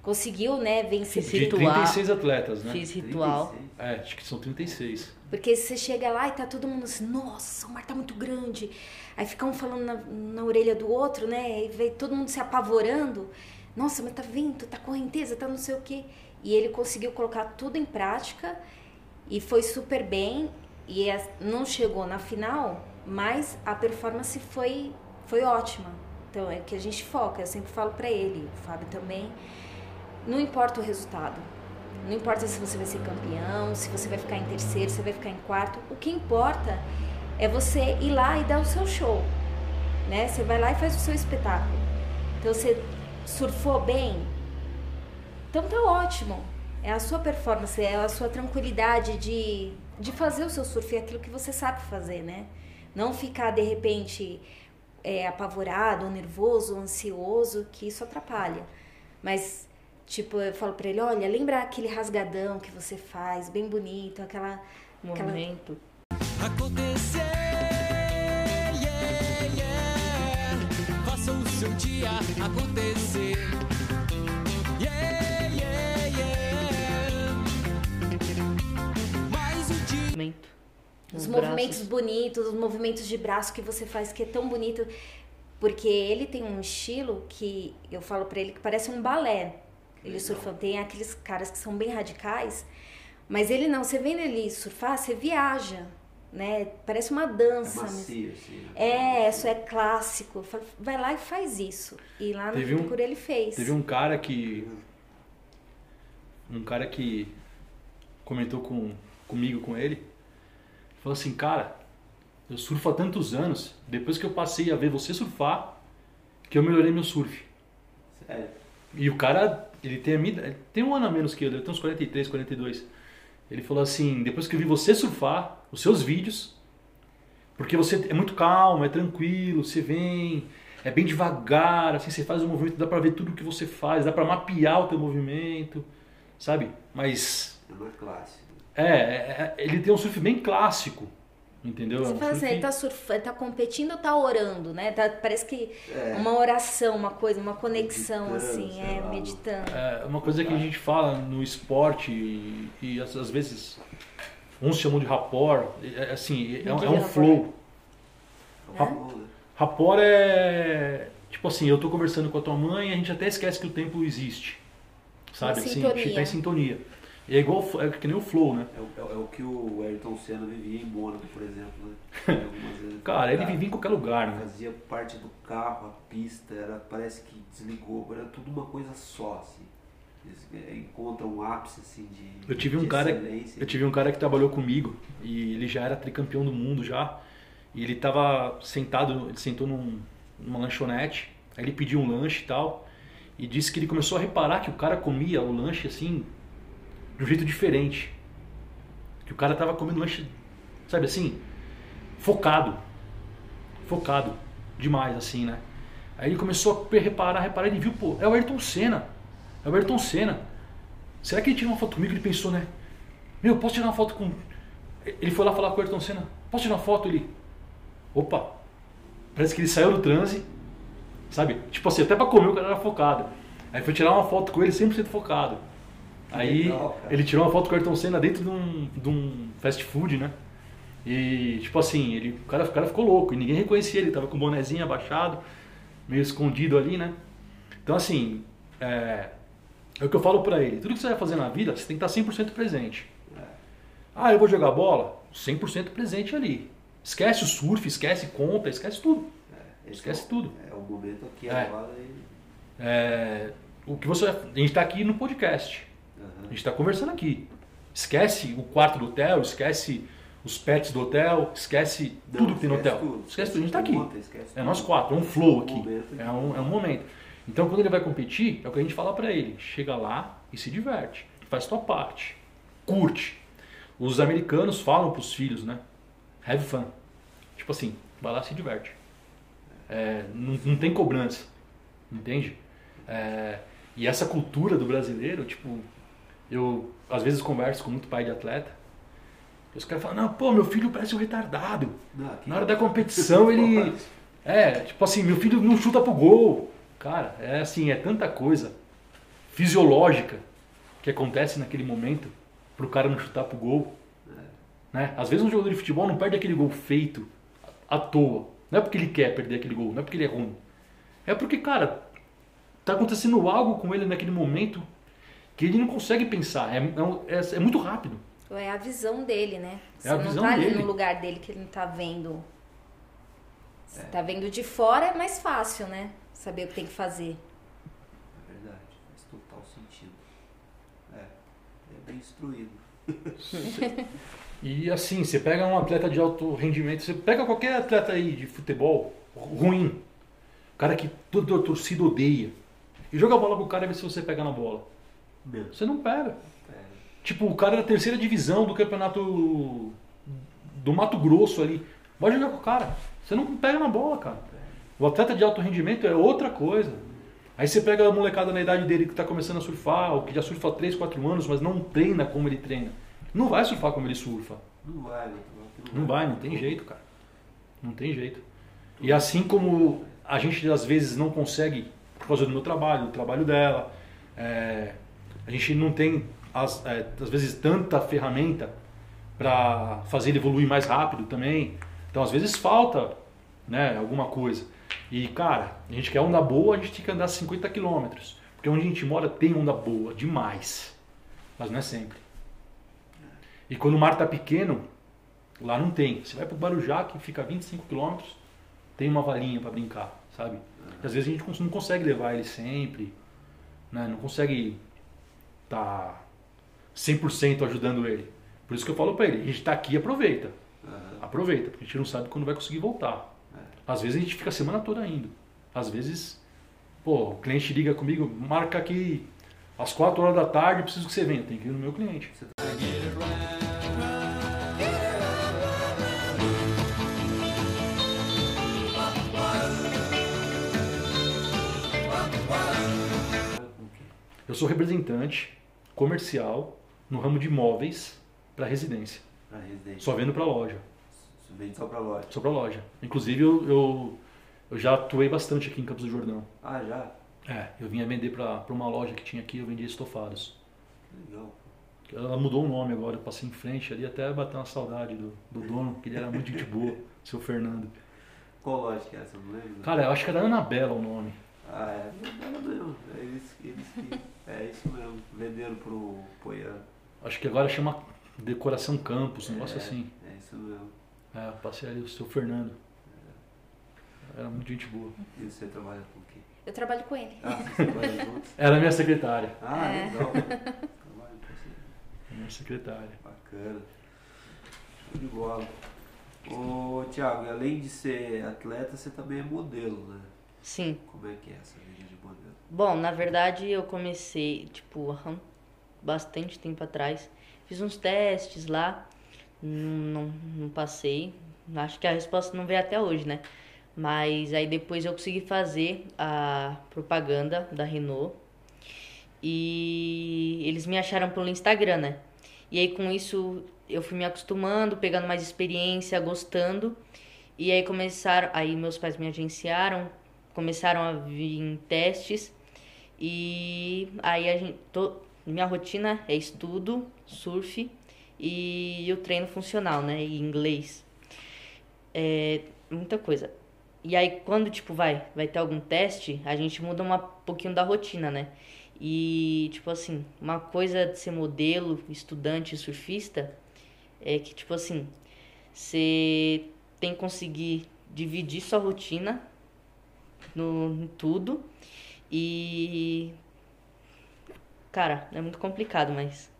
conseguiu, né, vencer. Fiz De Ritual. 36 atletas, né? Fiz ritual. 36. É, acho que são 36. Porque você chega lá e tá todo mundo assim, nossa, o mar tá muito grande. Aí fica um falando na, na orelha do outro, né? E vem todo mundo se apavorando. Nossa, mas tá vento, tá correnteza, tá não sei o quê. E ele conseguiu colocar tudo em prática e foi super bem. E é- não chegou na final, mas a performance foi, foi ótima. Então é que a gente foca, eu sempre falo pra ele, o Fábio também. Não importa o resultado. Não importa se você vai ser campeão, se você vai ficar em terceiro, se você vai ficar em quarto. O que importa é você ir lá e dar o seu show. Né? Você vai lá e faz o seu espetáculo. Então você surfou bem, então tá ótimo. É a sua performance, é a sua tranquilidade de, de fazer o seu surf, é aquilo que você sabe fazer, né? Não ficar de repente é, apavorado, ou nervoso, ou ansioso, que isso atrapalha. Mas, tipo, eu falo pra ele: olha, lembra aquele rasgadão que você faz, bem bonito, aquela. aquela... Movimento. Dia acontecer. Yeah, yeah, yeah. Mais um dia. movimento. Os Os movimentos braços. bonitos, os movimentos de braço que você faz que é tão bonito, porque ele tem um estilo que eu falo pra ele que parece um balé. Ele surfa, tem aqueles caras que são bem radicais, mas ele não, você vendo ele surfar, você viaja, né? Parece uma É dança. mesmo. macio, assim. né? É, isso é clássico. Vai lá e faz isso. E lá no Teve um- ele fez. Teve um cara que. Um cara que comentou com, comigo, com ele. Falou assim, cara, eu surfo há tantos anos, depois que eu passei a ver você surfar, que eu melhorei meu surf. Sério. E o cara, ele tem a minha ele tem um ano a menos que eu, ele tem uns 43, 42. Ele falou assim, depois que eu vi você surfar, os seus vídeos, porque você é muito calmo, é tranquilo, você vem, é bem devagar, assim, você faz o movimento, dá pra ver tudo que você faz, dá pra mapear o teu movimento, sabe? Mas É uma classe. é, é- é- ele tem um surf bem clássico, entendeu? É Você um fala assim, ele tá surfando, tá competindo ou tá orando, né? Tá- parece que É. uma oração, uma coisa, uma conexão, Meditando, assim, é, lá. meditando. É uma coisa que a gente fala no esporte e, e às, às vezes uns chamam de rapport, é, é assim, é, um- é é um rapport? flow. Rapport é tipo assim, eu tô conversando com a tua mãe e a gente até esquece que o tempo existe. Sabe? Assim, a gente tá em sintonia. E é igual, é que nem o flow, né? É, o- é o- é o que o Ayrton Senna vivia em Mônaco, por exemplo. Né? Cara, ele vivia em qualquer lugar, né? Fazia parte do carro, a pista, era, parece que desligou, era tudo uma coisa só, assim. Eles é, encontram um ápice, assim, de Eu tive um cara, excelência. eu tive um cara que trabalhou comigo e ele já era tricampeão do mundo já. E ele tava sentado, ele sentou num, numa lanchonete, aí ele pediu um lanche e tal, e disse que ele começou a reparar que o cara comia o lanche assim de um jeito diferente. Que o cara tava comendo lanche, sabe assim, focado. Focado demais assim, né? Aí ele começou a reparar, reparar, ele viu, pô, é o Ayrton Senna. É o Ayrton Senna. Será que ele tirou uma foto comigo? Ele pensou, né? Meu, posso tirar uma foto com. Ele foi lá falar com o Ayrton Senna. Posso tirar uma foto? Ele. Opa! Parece que ele saiu do transe. Sabe? Tipo assim, até pra comer o cara era focado. Aí foi tirar uma foto com ele 100% focado. Aí legal, ele tirou uma foto com o Ayrton Senna dentro de um, de um fast food, né? E tipo assim, ele, o, cara, o cara ficou louco e ninguém reconhecia ele, tava com o bonezinho abaixado, meio escondido ali, né? Então assim, é, é o que eu falo pra ele, tudo que você vai fazer na vida, você tem que estar 100% presente. Ah, eu vou jogar bola? 100% presente ali. Esquece o surf, esquece conta, esquece tudo. Esse Esquece é o- tudo. É o momento aqui É. agora e... É, o que você, a gente tá aqui no podcast. A gente está conversando aqui. Esquece o quarto do hotel, esquece os pets do hotel, esquece Não, tudo que tem no hotel. tudo. Esquece tudo, a gente está aqui. É nós quatro, é um flow um aqui. É um, é um momento. Então quando ele vai competir, é o que a gente fala pra ele. Chega lá e se diverte. Faz tua parte. Curte. Os americanos falam pros filhos, né? Have fun. Tipo assim, vai lá e se diverte. É, não, não tem cobrança. Entende? É, e essa cultura do brasileiro, tipo, eu às vezes converso com muito pai de atleta. E os caras falam, não, pô, meu filho parece um retardado. Não, aqui- Na hora da competição ele. É, tipo assim, meu filho não chuta pro gol. Cara, é assim, é tanta coisa fisiológica que acontece naquele momento pro cara não chutar pro gol. Né? Às vezes um jogador de futebol não perde aquele gol feito à toa. Não é porque ele quer perder aquele gol, não é porque ele é ruim. É porque, cara, tá acontecendo algo com ele naquele momento que ele não consegue pensar. É, é é- é muito rápido. É a visão dele, né? Você É a não visão tá ali dele. no lugar dele que ele não tá vendo. Você É. tá vendo de fora é mais fácil, né? Saber o que tem que fazer. É verdade, faz total sentido. É, é bem instruído. E assim, você pega um atleta de alto rendimento, você pega qualquer atleta aí de futebol ruim, cara que toda a torcida odeia, e joga a bola pro cara e vê se você pega na bola. Meu, Você não pega. é, Tipo, o cara da terceira divisão do campeonato do Mato Grosso ali. Vai jogar com o cara. Você não pega na bola, cara. O atleta de alto rendimento é outra coisa. Aí você pega a molecada na idade dele que está começando a surfar, ou que já surfa há 3, 4 anos, mas não treina como ele treina. Não vai surfar como ele surfa. não vai, não, Não vai, não tem jeito, cara. Não tem jeito. E assim como a gente às vezes não consegue, por causa do meu trabalho, do trabalho dela, é, a gente não tem às, é, às vezes tanta ferramenta para fazer ele evoluir mais rápido também. Então às vezes falta né, alguma coisa. E cara, a gente quer onda boa, a gente tem que andar 50 quilômetros. Porque onde a gente mora tem onda boa, demais. Mas não é sempre. E quando o mar tá pequeno, lá não tem. Você vai pro Barujá, que fica a 25 quilômetros, tem uma valinha para brincar, sabe? E às vezes a gente não consegue levar ele sempre, né? não consegue tá 100% ajudando ele. Por isso que eu falo para ele, a gente tá aqui, aproveita. Aham. Aproveita, porque a gente não sabe quando vai conseguir voltar. Às vezes a gente fica a semana toda indo. Às vezes, pô, o cliente liga comigo, marca aqui às 4 horas da tarde, preciso que você venha. Tem que ir no meu cliente. Eu sou representante comercial no ramo de imóveis para residência. Pra residência. Só vendo para loja. Só vende só pra loja. Só para loja. Inclusive eu, eu, eu já atuei bastante aqui em Campos do Jordão. Ah, já? É, eu vinha vender para uma loja que tinha aqui, eu vendia estofados. Legal. Ela mudou o nome agora, eu passei em frente ali até bater uma saudade do, do dono, que ele era muito gente boa, seu Fernando. Qual loja que é essa? Não lembro. Cara, eu acho que era Anabela o nome. Ah, é. Não, mesmo. É eles, eles que. É isso mesmo. Venderam pro Poiano. Acho que agora chama Decoração Campos, um negócio é, assim. É isso mesmo. É, eu passei ali o seu Fernando. Era muito gente boa. E você trabalha com o quê? Eu trabalho com ele. Ah, você trabalha juntos? Era minha secretária. Ah, É. legal. Trabalho com você. Minha secretária. Bacana. Show de bola. Ô, Thiago, além de ser atleta, você também é modelo, né? Sim. Como é que é essa vida de modelo? Bom, na verdade eu comecei, tipo, bastante tempo atrás. Fiz uns testes lá, não, não, não passei. Acho que a resposta não veio até hoje, né? Mas aí depois eu consegui fazer a propaganda da Renault. E eles me acharam pelo Instagram, né? E aí com isso eu fui me acostumando, pegando mais experiência, gostando. E aí começaram, aí meus pais me agenciaram, começaram a vir testes e aí a gente minha rotina é estudo, surf e o treino funcional, né? E inglês. É muita coisa. E aí quando tipo vai, vai ter algum teste, a gente muda um pouquinho da rotina, né? E tipo assim, uma coisa de ser modelo, estudante, surfista é que tipo assim, você tem que conseguir dividir sua rotina no, tudo e cara, é muito complicado, mas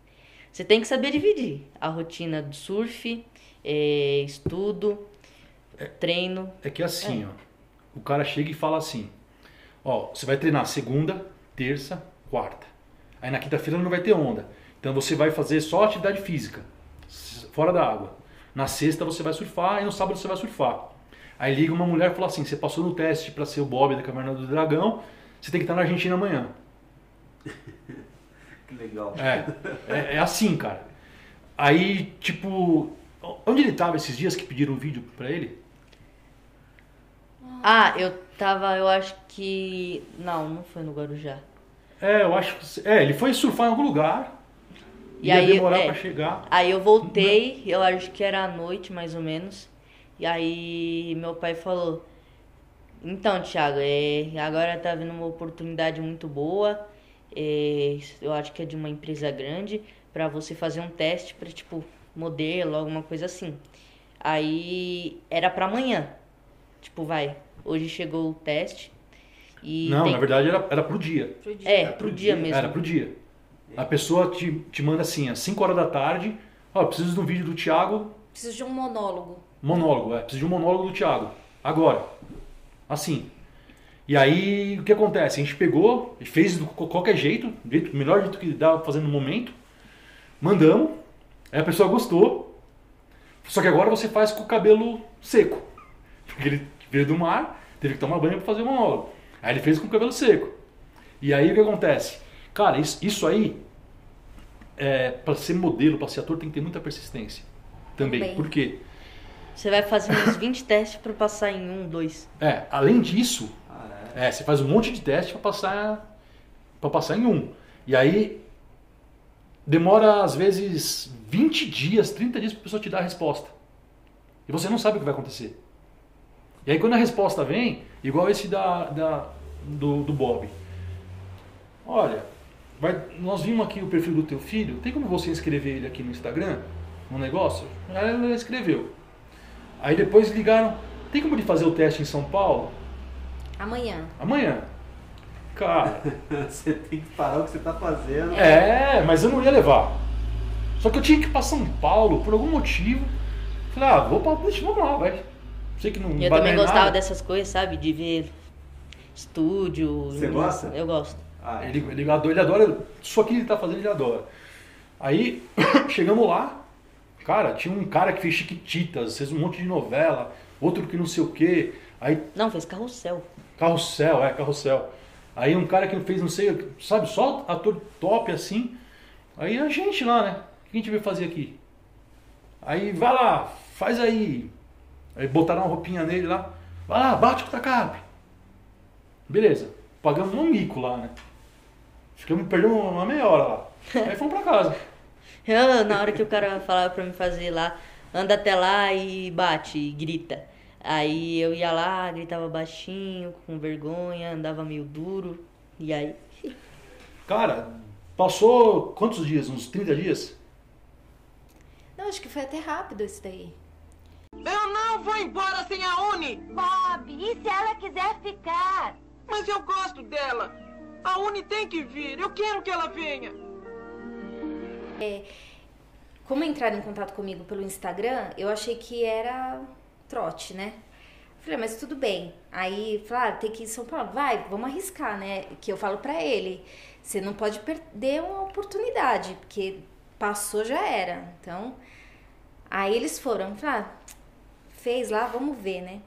você tem que saber dividir a rotina do surf, é, estudo, treino. É que assim, ó, o cara chega e fala assim, ó, você vai treinar segunda, terça, quarta. Aí na quinta-feira não vai ter onda. Então você vai fazer só atividade física, fora da água. Na sexta você vai surfar e no sábado você vai surfar. Aí liga uma mulher e fala assim, você passou no teste para ser o Bob da Caverna do Dragão, você tem que estar na Argentina amanhã. Que legal. É, é, é assim, cara. Aí, tipo, onde ele tava esses dias que pediram um vídeo pra ele? Ah, eu tava, eu acho que. Não, não foi no Guarujá. É, eu acho que. É, ele foi surfar em algum lugar. E ia aí, demorar é. pra chegar. Aí eu voltei, eu acho que era à noite mais ou menos. E aí meu pai falou: Então, Thiago, é, agora tá vindo uma oportunidade muito boa. é, eu acho que é de uma empresa grande pra você fazer um teste pra tipo modelo, alguma coisa assim. Aí era pra amanhã. Tipo, vai. Hoje chegou o teste. E Não, tem- na verdade era, era pro dia. Pro dia. É, pro dia mesmo. Era pro dia. A pessoa te, te manda assim, às 5 horas da tarde. Ó, preciso de um vídeo do Thiago. Preciso de um monólogo. Monólogo, é. Preciso de um monólogo do Thiago. Agora. Assim. E aí, o que acontece? A gente pegou fez co- qualquer jeito, do melhor jeito que dava fazer no momento. Mandamos. Aí a pessoa gostou. Só que agora você faz com o cabelo seco. Porque ele veio do mar, teve que tomar banho pra fazer o monólogo. Aí ele fez com o cabelo seco. E aí o que acontece? Cara, isso, isso aí, é, para ser modelo, pra ser ator, tem que ter muita persistência. Também. Também. Por quê? Você vai fazer uns 20 testes pra passar em um, dois. É, além disso, Ah, é. é, você faz um monte de teste para passar para passar em um. E aí demora às vezes 20 dias, 30 dias para a pessoa te dar a resposta. E você não sabe o que vai acontecer. E aí quando a resposta vem, igual esse da, da do, do Bob. Olha, vai- nós vimos aqui o perfil do teu filho, tem como você inscrever ele aqui no Instagram? No negócio? Aí ela escreveu. Aí depois ligaram, tem como ele fazer o teste em São Paulo? Amanhã. Amanhã. Cara, Você tem que parar o que você tá fazendo. é, mas eu não ia levar. Só que eu tinha que ir pra São Paulo por algum motivo. Falei, ah, vou pra. Deixa, vamos lá, vai. Sei que não eu também gostava nada. dessas coisas, sabe? De ver estúdio. Você gosta? Eu gosto. Ah, Ele, ele, adora, ele adora. Isso aqui ele tá fazendo, ele adora. Aí, chegamos lá. Cara, tinha um cara que fez Chiquititas, fez um monte de novela, outro que não sei o quê. Aí Não, fez carrossel. Carrossel, é, carrossel. Aí um cara que fez, não sei, sabe, só ator top assim. Aí a gente lá, né? O que a gente veio fazer aqui? Aí vai lá, faz aí. Aí botaram uma roupinha nele lá. Vai lá, bate com o tacape. Beleza. Pagamos um mico lá, né? Ficamos, perdemos uma meia hora lá. Aí fomos pra casa. Eu, na hora que o cara falava pra me fazer lá, anda até lá e bate, e grita. Aí eu ia lá, gritava baixinho, com vergonha, andava meio duro. E aí. Cara, passou quantos dias? Uns 30 dias? Não, acho que foi até rápido esse daí. Eu não vou embora sem a Uni! Bob, e se ela quiser ficar? Mas eu gosto dela. A Uni tem que vir. Eu quero que ela venha. Como entraram em contato comigo pelo Instagram, eu achei que era trote, né? Falei, mas tudo bem. Aí, falei, ah, tem que ir em São Paulo. Vai, vamos arriscar, né? Que eu falo pra ele, você não pode perder uma oportunidade, porque passou já era. Então, aí eles foram, falei, ah, fez lá, vamos ver, né?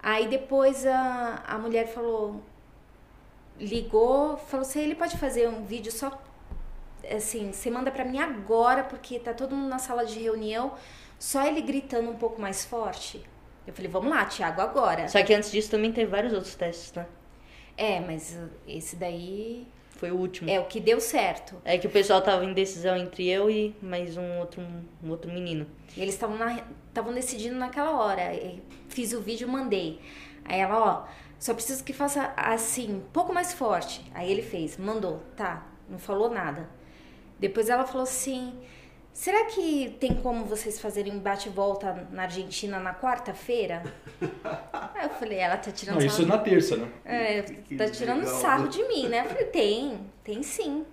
Aí depois a, a mulher falou, ligou, falou assim, ele pode fazer um vídeo só assim, você manda pra mim agora, porque tá todo mundo na sala de reunião, só ele gritando um pouco mais forte. Eu falei, vamos lá, Thiago, agora. Só que antes disso também teve vários outros testes, né? É, mas uh, esse daí. Foi o último. É o que deu certo. É que o pessoal tava em decisão entre eu e mais um outro, um outro menino. E eles estavam na- estavam decidindo naquela hora. E Fiz o vídeo, mandei. Aí ela, ó, só preciso que faça assim, um pouco mais forte. Aí ele fez, mandou, tá, não falou nada. Depois ela falou assim: será que tem como vocês fazerem um bate-volta na Argentina na quarta-feira? Aí eu falei, ela tá tirando Não, isso sarro na terça, né? é, Que tá tirando legal. sarro de mim, né? Eu falei, tem, tem sim.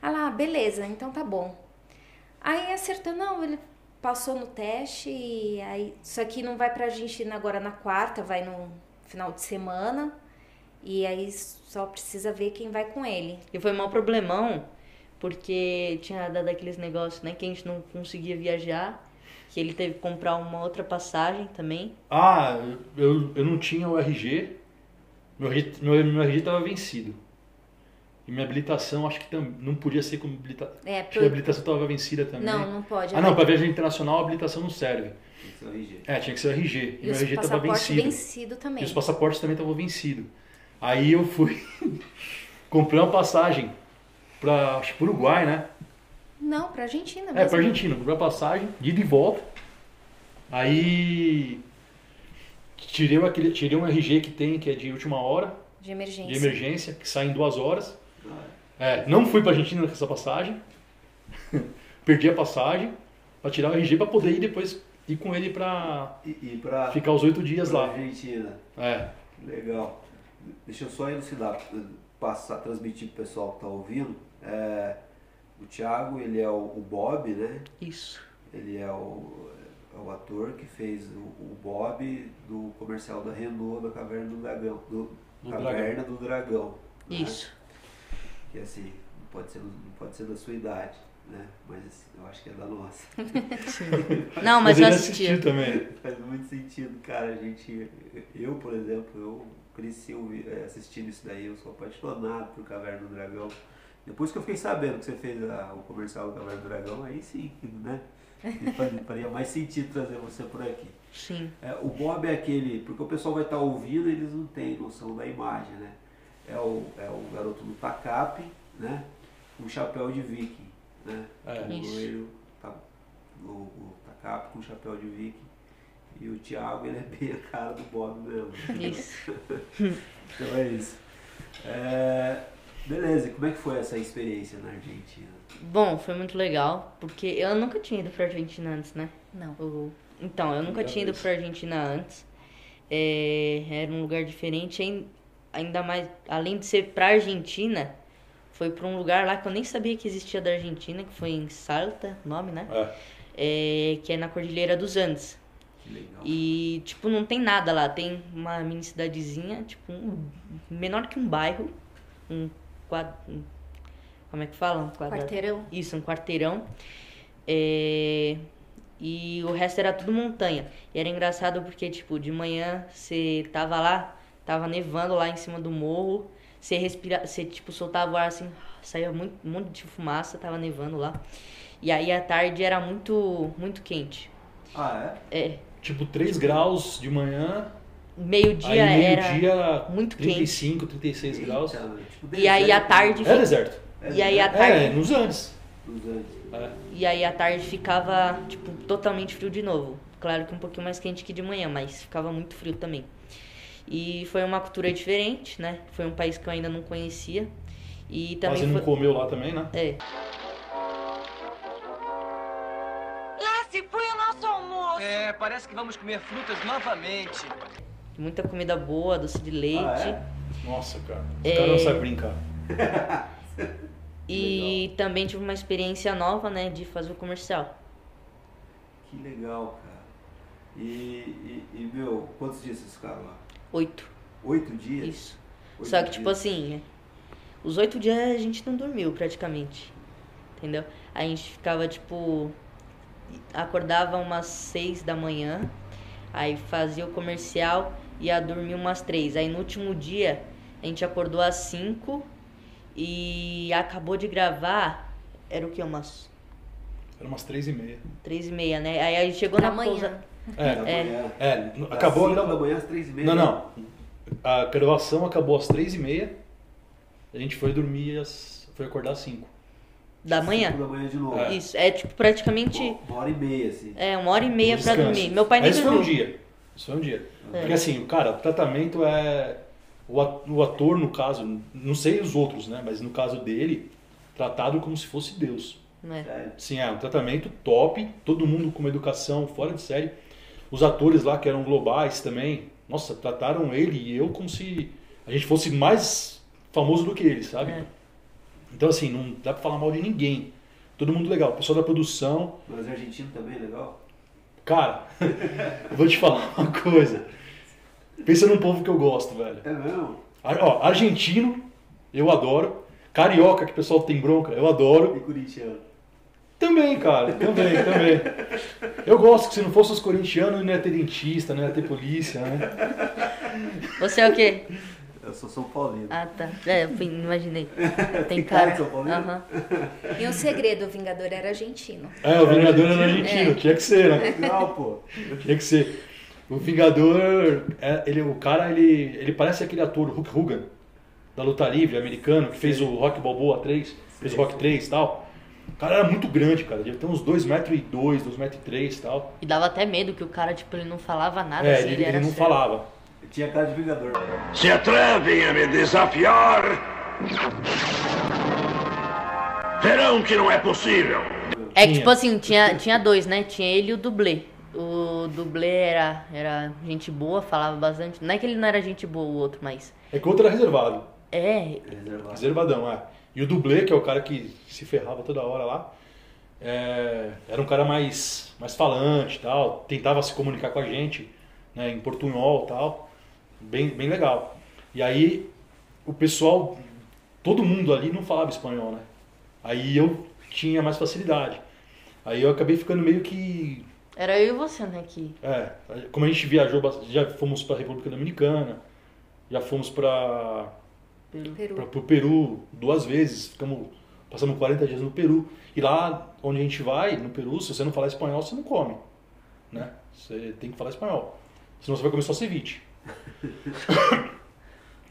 Ah lá, beleza, então tá bom. Aí acertou, não, ele passou no teste e aí. Isso aqui não vai pra Argentina agora na quarta, vai no final de semana. E aí só precisa ver quem vai com ele. E foi maior problemão, porque tinha dado aqueles negócios, né, que a gente não conseguia viajar, que ele teve que comprar uma outra passagem também. Ah, eu, eu não tinha o RG. Meu RG, meu, meu RG tava vencido. E minha habilitação, acho que tam, não podia ser como habilitação. É, Acho que a habilitação estava vencida também. Não, não pode. Ah, não, para viagem internacional a habilitação não serve. É RG. É, tinha que ser o RG. E, E meu RG tava passaporte vencido. vencido também. E os passaportes também estavam vencidos. Aí eu fui. comprei uma passagem para acho que pro Uruguai, né? Não, pra Argentina mesmo. É, pra Argentina. Comprei a passagem, de ida e volta. Aí. Tirei, aquele, tirei um RG que tem, que é de última hora, De emergência. de emergência, que sai em duas horas. Ah, É, não fui pra Argentina com essa passagem. Perdi a passagem pra tirar o RG pra poder ir depois ir com ele pra pra, ficar os oito dias pra lá. Argentina. É. Legal. Deixa eu só elucidar, passar, transmitir pro pessoal que tá ouvindo. É, o Thiago, ele é o, o Bob, né? Isso. Ele é o, é o ator que fez o, o Bob do comercial da Renault da Caverna do Dragão. Do, Do Caverna do Dragão. né? Isso. Que assim, não pode, ser, não pode ser da sua idade, né? Mas assim, eu acho que é da nossa. Não, mas eu assistiu também. Faz muito sentido, cara. A gente, eu, por exemplo, eu cresci eh, assistindo isso daí, eu sou apaixonado por Caverna do Dragão. Depois que eu fiquei sabendo que você fez a- o comercial do Caverna do Dragão, aí sim, né? E faria- mais sentido trazer você por aqui. Sim. É, o Bob é aquele, porque o pessoal vai estar ouvindo, eles não têm noção da imagem, né? É o, é o garoto do tacape, né? Com chapéu de viking, né? É. o Isso. loiro, tá, o, o tacape com chapéu de viking. E o Thiago, ele é bem a cara do Bob mesmo. Isso. Então é isso. É, beleza, como é que foi essa experiência na Argentina? Bom, foi muito legal, porque eu nunca tinha ido pra Argentina antes, né? Não. Então, eu nunca Primeira tinha ido vez. pra Argentina antes. É, Era um lugar diferente, ain- ainda mais, além de ser pra Argentina, foi pra um lugar lá que eu nem sabia que existia da Argentina, que foi em Salta, nome, né? É. É, que é na Cordilheira dos Andes. Que legal. E, tipo, não tem nada lá. Tem uma mini cidadezinha, tipo, um- menor que um bairro. Um quad... um- Como é que fala? Um quadrado. Quarteirão. Isso, um quarteirão. É, E o resto era tudo montanha. E era engraçado porque, tipo, de manhã você tava lá, tava nevando lá em cima do morro. Você respira, você, tipo, soltava o ar assim, saía muito, um monte de fumaça, tava nevando lá. E aí à tarde era muito, muito quente. Ah, É, Tipo 3 graus de manhã, aí meio-dia era. meio-dia muito 35, 36 é? graus. Eita, tipo E aí à deserto, tarde É deserto. É E aí à deserto tarde. É, nos Andes. É. E aí à tarde ficava, tipo, totalmente frio de novo. Claro que um pouquinho mais quente que de manhã, mas ficava muito frio também. E foi uma cultura diferente, né? Foi um país que eu ainda não conhecia. E também Mas você não foi... comeu lá também, né? É, É, parece que vamos comer frutas novamente. muita comida boa, doce de leite. Ah, é? Nossa, cara. Os É. caras não sabem brincar. E também tive uma experiência nova, né, de fazer o comercial. Que legal, cara. E, e, e, meu, quantos dias vocês ficaram lá? Oito, Oito dias? isso. Oito Só que, tipo dias. assim, os oito dias a gente não dormiu praticamente. Entendeu? A gente ficava, tipo. Acordava umas seis da manhã, aí fazia o comercial, ia dormir umas três. Aí no último dia, a gente acordou às cinco e acabou de gravar. Era o que? Umas Era umas 3 e meia. três e meia, né? Aí a gente chegou Da na manhã. pousa. É, É. é, acabou a cinco grava- da manhã às três e meia. Não, não. A gravação acabou às 3 e meia. A gente foi dormir, às, foi acordar às 5. Da manhã? Cinco da manhã de novo. É. Isso, é tipo praticamente. Uma hora e meia, assim. É, uma hora e meia pra Descanso. dormir. Meu pai nem Mas Isso foi um dormiu. dia. Isso foi um dia. É. Porque assim, cara, o tratamento é. O ator, no caso, não sei os outros, né? Mas no caso dele, tratado como se fosse Deus. Sério. Sim, é um tratamento top, todo mundo com uma educação fora de série. Os atores lá que eram globais também, nossa, trataram ele e eu como se a gente fosse mais famoso do que ele, sabe? É. Então assim, não dá pra falar mal de ninguém. Todo mundo legal. O pessoal da produção, Mas argentino também é legal? cara, eu vou te falar uma coisa. Pensa num povo que eu gosto, velho. É mesmo? Ar- Ó, argentino, eu adoro. Carioca, que o pessoal tem bronca, eu adoro. E corintiano? Também, cara, também, também. Eu gosto que se não fosse os corintianos, não ia ter dentista, não ia ter polícia, né? Você é o quê? Eu sou São Paulino. Ah, tá. É, eu imaginei. Tem Tem cara de São Paulino? Aham. E um segredo, o Vingador era argentino. É, o Vingador era argentino, É. tinha que ser, né? Legal, pô. Tinha que ser. O Vingador, é, ele, o cara, ele, ele parece aquele ator Hulk Hogan, da luta livre americano, que fez o Rock Balboa 3, fez o Rock 3 e tal. O cara era muito grande, cara. Devia ter uns 2 metros e 2, 2 metros e 3 tal. E dava até medo que o cara, tipo, ele não falava nada É, assim, ele, ele, era ele não sério. falava. Tinha cara de Vingador. Se atrevem a me desafiar? Verão que não é possível. É que, tipo assim, tinha, tinha dois, né? Tinha ele e o dublê. O dublê era, era gente boa, falava bastante. Não é que ele não era gente boa, o outro, mas. É que o outro era reservado. É, Reservado. Reservadão, é. E o dublê, que é o cara que se ferrava toda hora lá, é, era um cara mais, mais falante e tal, tentava se comunicar com a gente, né, em portunhol e tal. Bem, bem legal. E aí, o pessoal, todo mundo ali não falava espanhol, né? Aí eu tinha mais facilidade. Aí eu acabei ficando meio que era eu e você, né? Que. é, como a gente viajou, bastante, já fomos para a República Dominicana, já fomos para Peru. para o Peru duas vezes, ficamos passamos 40 dias no Peru. E lá onde a gente vai, no Peru, se você não falar espanhol, você não come, né? Você tem que falar espanhol. Senão você vai comer só ceviche.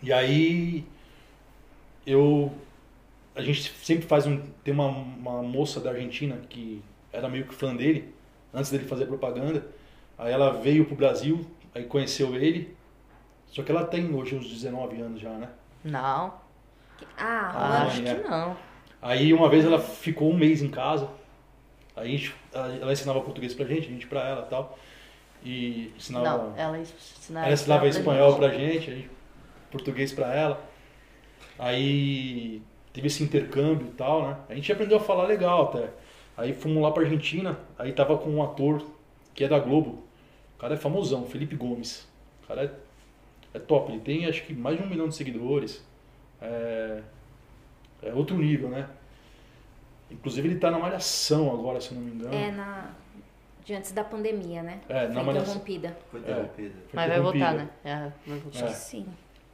E aí eu a gente sempre faz um tem uma, uma moça da Argentina que era meio que fã dele antes dele fazer propaganda. Aí ela veio pro Brasil, aí conheceu ele. Só que ela tem hoje uns 19 anos já, né? Não. Ah, Ah, acho é. que não. Aí uma vez ela ficou um mês em casa. Aí a gente, ela ensinava português pra gente, a gente pra ela e tal. E ensinava, Não, ela ensinava, ela ensinava espanhol pra gente, a gente, português pra ela. Aí teve esse intercâmbio e tal, né? A gente aprendeu a falar legal até. Aí fomos lá pra Argentina, aí tava com um ator que é da Globo. O cara é famosão, Felipe Gomes. O cara é, é top, ele tem acho que mais de um milhão de seguidores. É, é outro nível, né? Inclusive ele tá na Malhação agora, se eu não me engano. É na. De antes da pandemia, né? É, na Foi interrompida. Foi interrompida. Foi Mas vai voltar, né? É, vai voltar. É. Sim.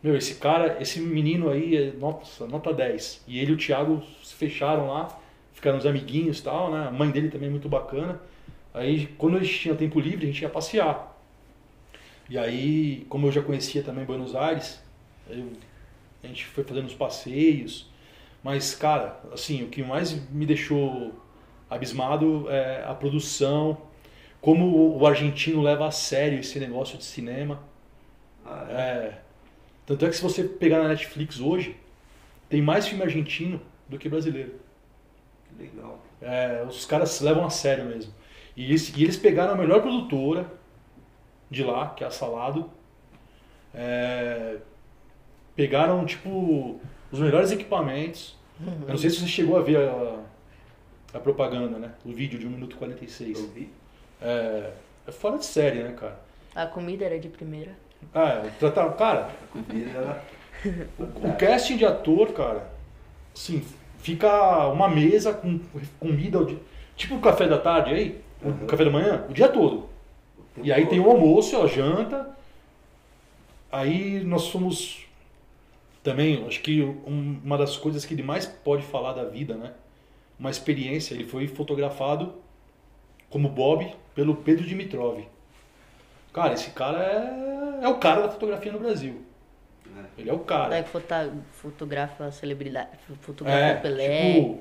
Meu, esse cara, esse menino aí, é nossa, nota 10. E ele e o Thiago se fecharam lá, ficaram os amiguinhos e tal, né? A mãe dele também é muito bacana. Aí, quando a gente tinha tempo livre, a gente ia passear. E aí, como eu já conhecia também Buenos Aires, eu- a gente foi fazendo os passeios. Mas, cara, assim, o que mais me deixou abismado é a produção, como o argentino leva a sério esse negócio de cinema. Ah, é. É. Tanto é que se você pegar na Netflix hoje, tem mais filme argentino do que brasileiro. Que legal. É, os caras se levam a sério mesmo. E eles, e eles pegaram a melhor produtora de lá, que é a Salado. É, pegaram, tipo, os melhores equipamentos. Eu não sei se você chegou a ver a, a propaganda, né? O vídeo de 1 minuto e 46. Eu vi. É, é fora de série, né, cara? A comida era de primeira. Ah, é, tratar, cara, Comida era. O casting de ator, cara, assim, fica uma mesa com comida, o dia- tipo o café da tarde aí, o Uhum. café da manhã, o dia todo. E aí tem o almoço, a janta. Aí nós fomos também, acho que um- uma das coisas que ele mais pode falar da vida, né? Uma experiência, ele foi fotografado como Bob pelo Pedro Dimitrov. Cara, esse cara é, é o cara da fotografia no Brasil. Ele é o cara. Daí fota- fotografa celebridade, fotografa É, Pelé. tipo,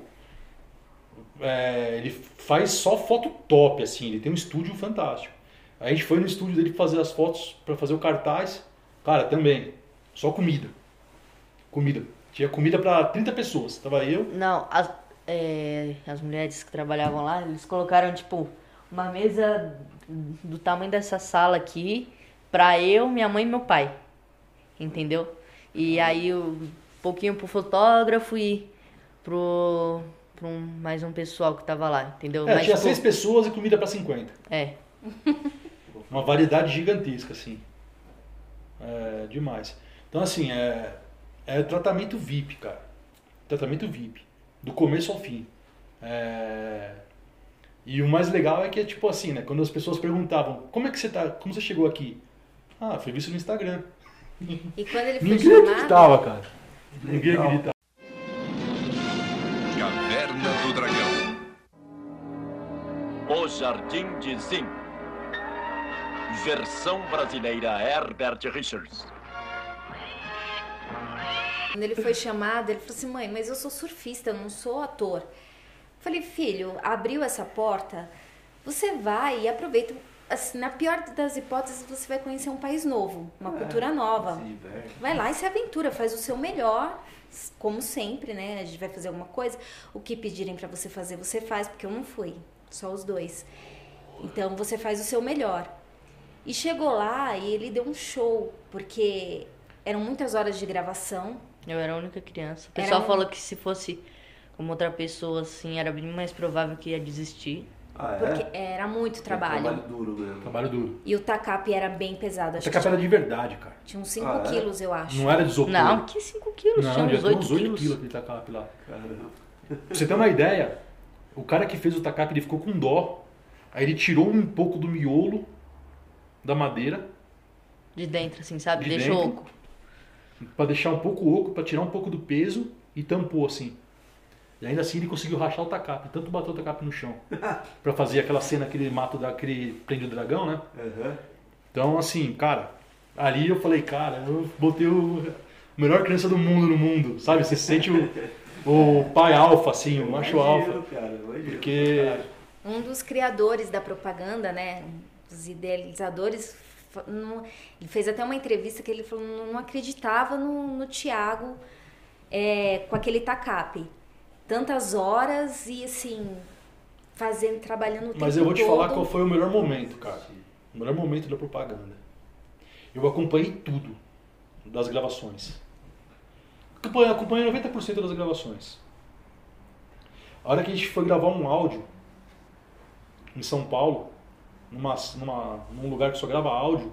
é, ele faz só foto top, assim, ele tem um estúdio fantástico. Aí a gente foi no estúdio dele fazer as fotos pra fazer o cartaz. Cara, também, só comida. Comida. Tinha comida pra 30 pessoas. Tava eu, Não, as, é, as mulheres que trabalhavam lá, eles colocaram, tipo, uma mesa do tamanho dessa sala aqui pra eu, minha mãe e meu pai. Entendeu? E aí um pouquinho pro fotógrafo e pro, pro um- mais um pessoal que tava lá, entendeu? é, Mas, tinha tipo, seis pessoas e comida pra 50. É. Uma variedade gigantesca, assim. É, demais. Então, assim, é, é tratamento VIP, cara. Tratamento VIP. Do começo ao fim. É, E o mais legal é que é tipo assim, né? Quando as pessoas perguntavam, como é que você tá? Como você chegou aqui? Ah, foi visto no Instagram. E quando ele foi Ninguém chamado, acreditava, cara. Ninguém acreditava. Caverna do Dragão. O Jardim de Zim. Versão brasileira Herbert Richards. Quando ele foi chamado, ele falou assim: mãe, mas eu sou surfista, eu não sou ator. Eu falei, filho, abriu essa porta, você vai e aproveita. Assim, na pior das hipóteses, você vai conhecer um país novo, uma cultura nova. Vai lá e se aventura, faz o seu melhor, como sempre, né? A gente vai fazer alguma coisa. O que pedirem pra você fazer, você faz, porque eu não fui, só os dois. Então você faz o seu melhor. E chegou lá e ele deu um show, porque eram muitas horas de gravação. Eu era a única criança. O Era pessoal um- falou que se fosse como outra pessoa, assim, era bem mais provável que ia desistir. Ah, é? Porque era muito trabalho. Trabalho duro mesmo. Trabalho duro. E o tacape era bem pesado. Acho Essa que capa era tinha, de verdade, cara. tinha uns 5 Ah, é? quilos, eu acho. Não era de isopor. Não, que 5 quilos, Não, tinha uns ter 8 uns 8 quilos. quilos aquele tacape lá. Caramba. Pra você ter uma ideia, o cara que fez o tacape, ele ficou com dó. Aí ele tirou um pouco do miolo da madeira De dentro, assim, sabe? De Deixou dentro. oco. Pra deixar um pouco oco, pra tirar um pouco do peso e tampou assim. E ainda assim ele conseguiu rachar o tacape, tanto bateu o tacape no chão. Pra fazer aquela cena que ele mata, o dra- que ele prende o dragão, né? Aham. Então, assim, cara, ali eu falei, cara, eu botei o melhor criança do mundo no mundo, sabe? Você sente o, o pai alfa, assim, o macho Imagino, alfa. cara, imagino. Porque Um dos criadores da propaganda, né? Dos idealizadores, não- ele fez até uma entrevista que ele falou não acreditava no, no Thiago é, com aquele tacape. Tantas horas e assim, fazendo, trabalhando o tempo Mas eu vou te todo. falar qual foi o melhor momento, cara. O melhor momento da propaganda. Eu acompanhei tudo das gravações. Acompanhei, acompanhei 90% das gravações. A hora que a gente foi gravar um áudio em São Paulo, numa, numa, num lugar que só grava áudio,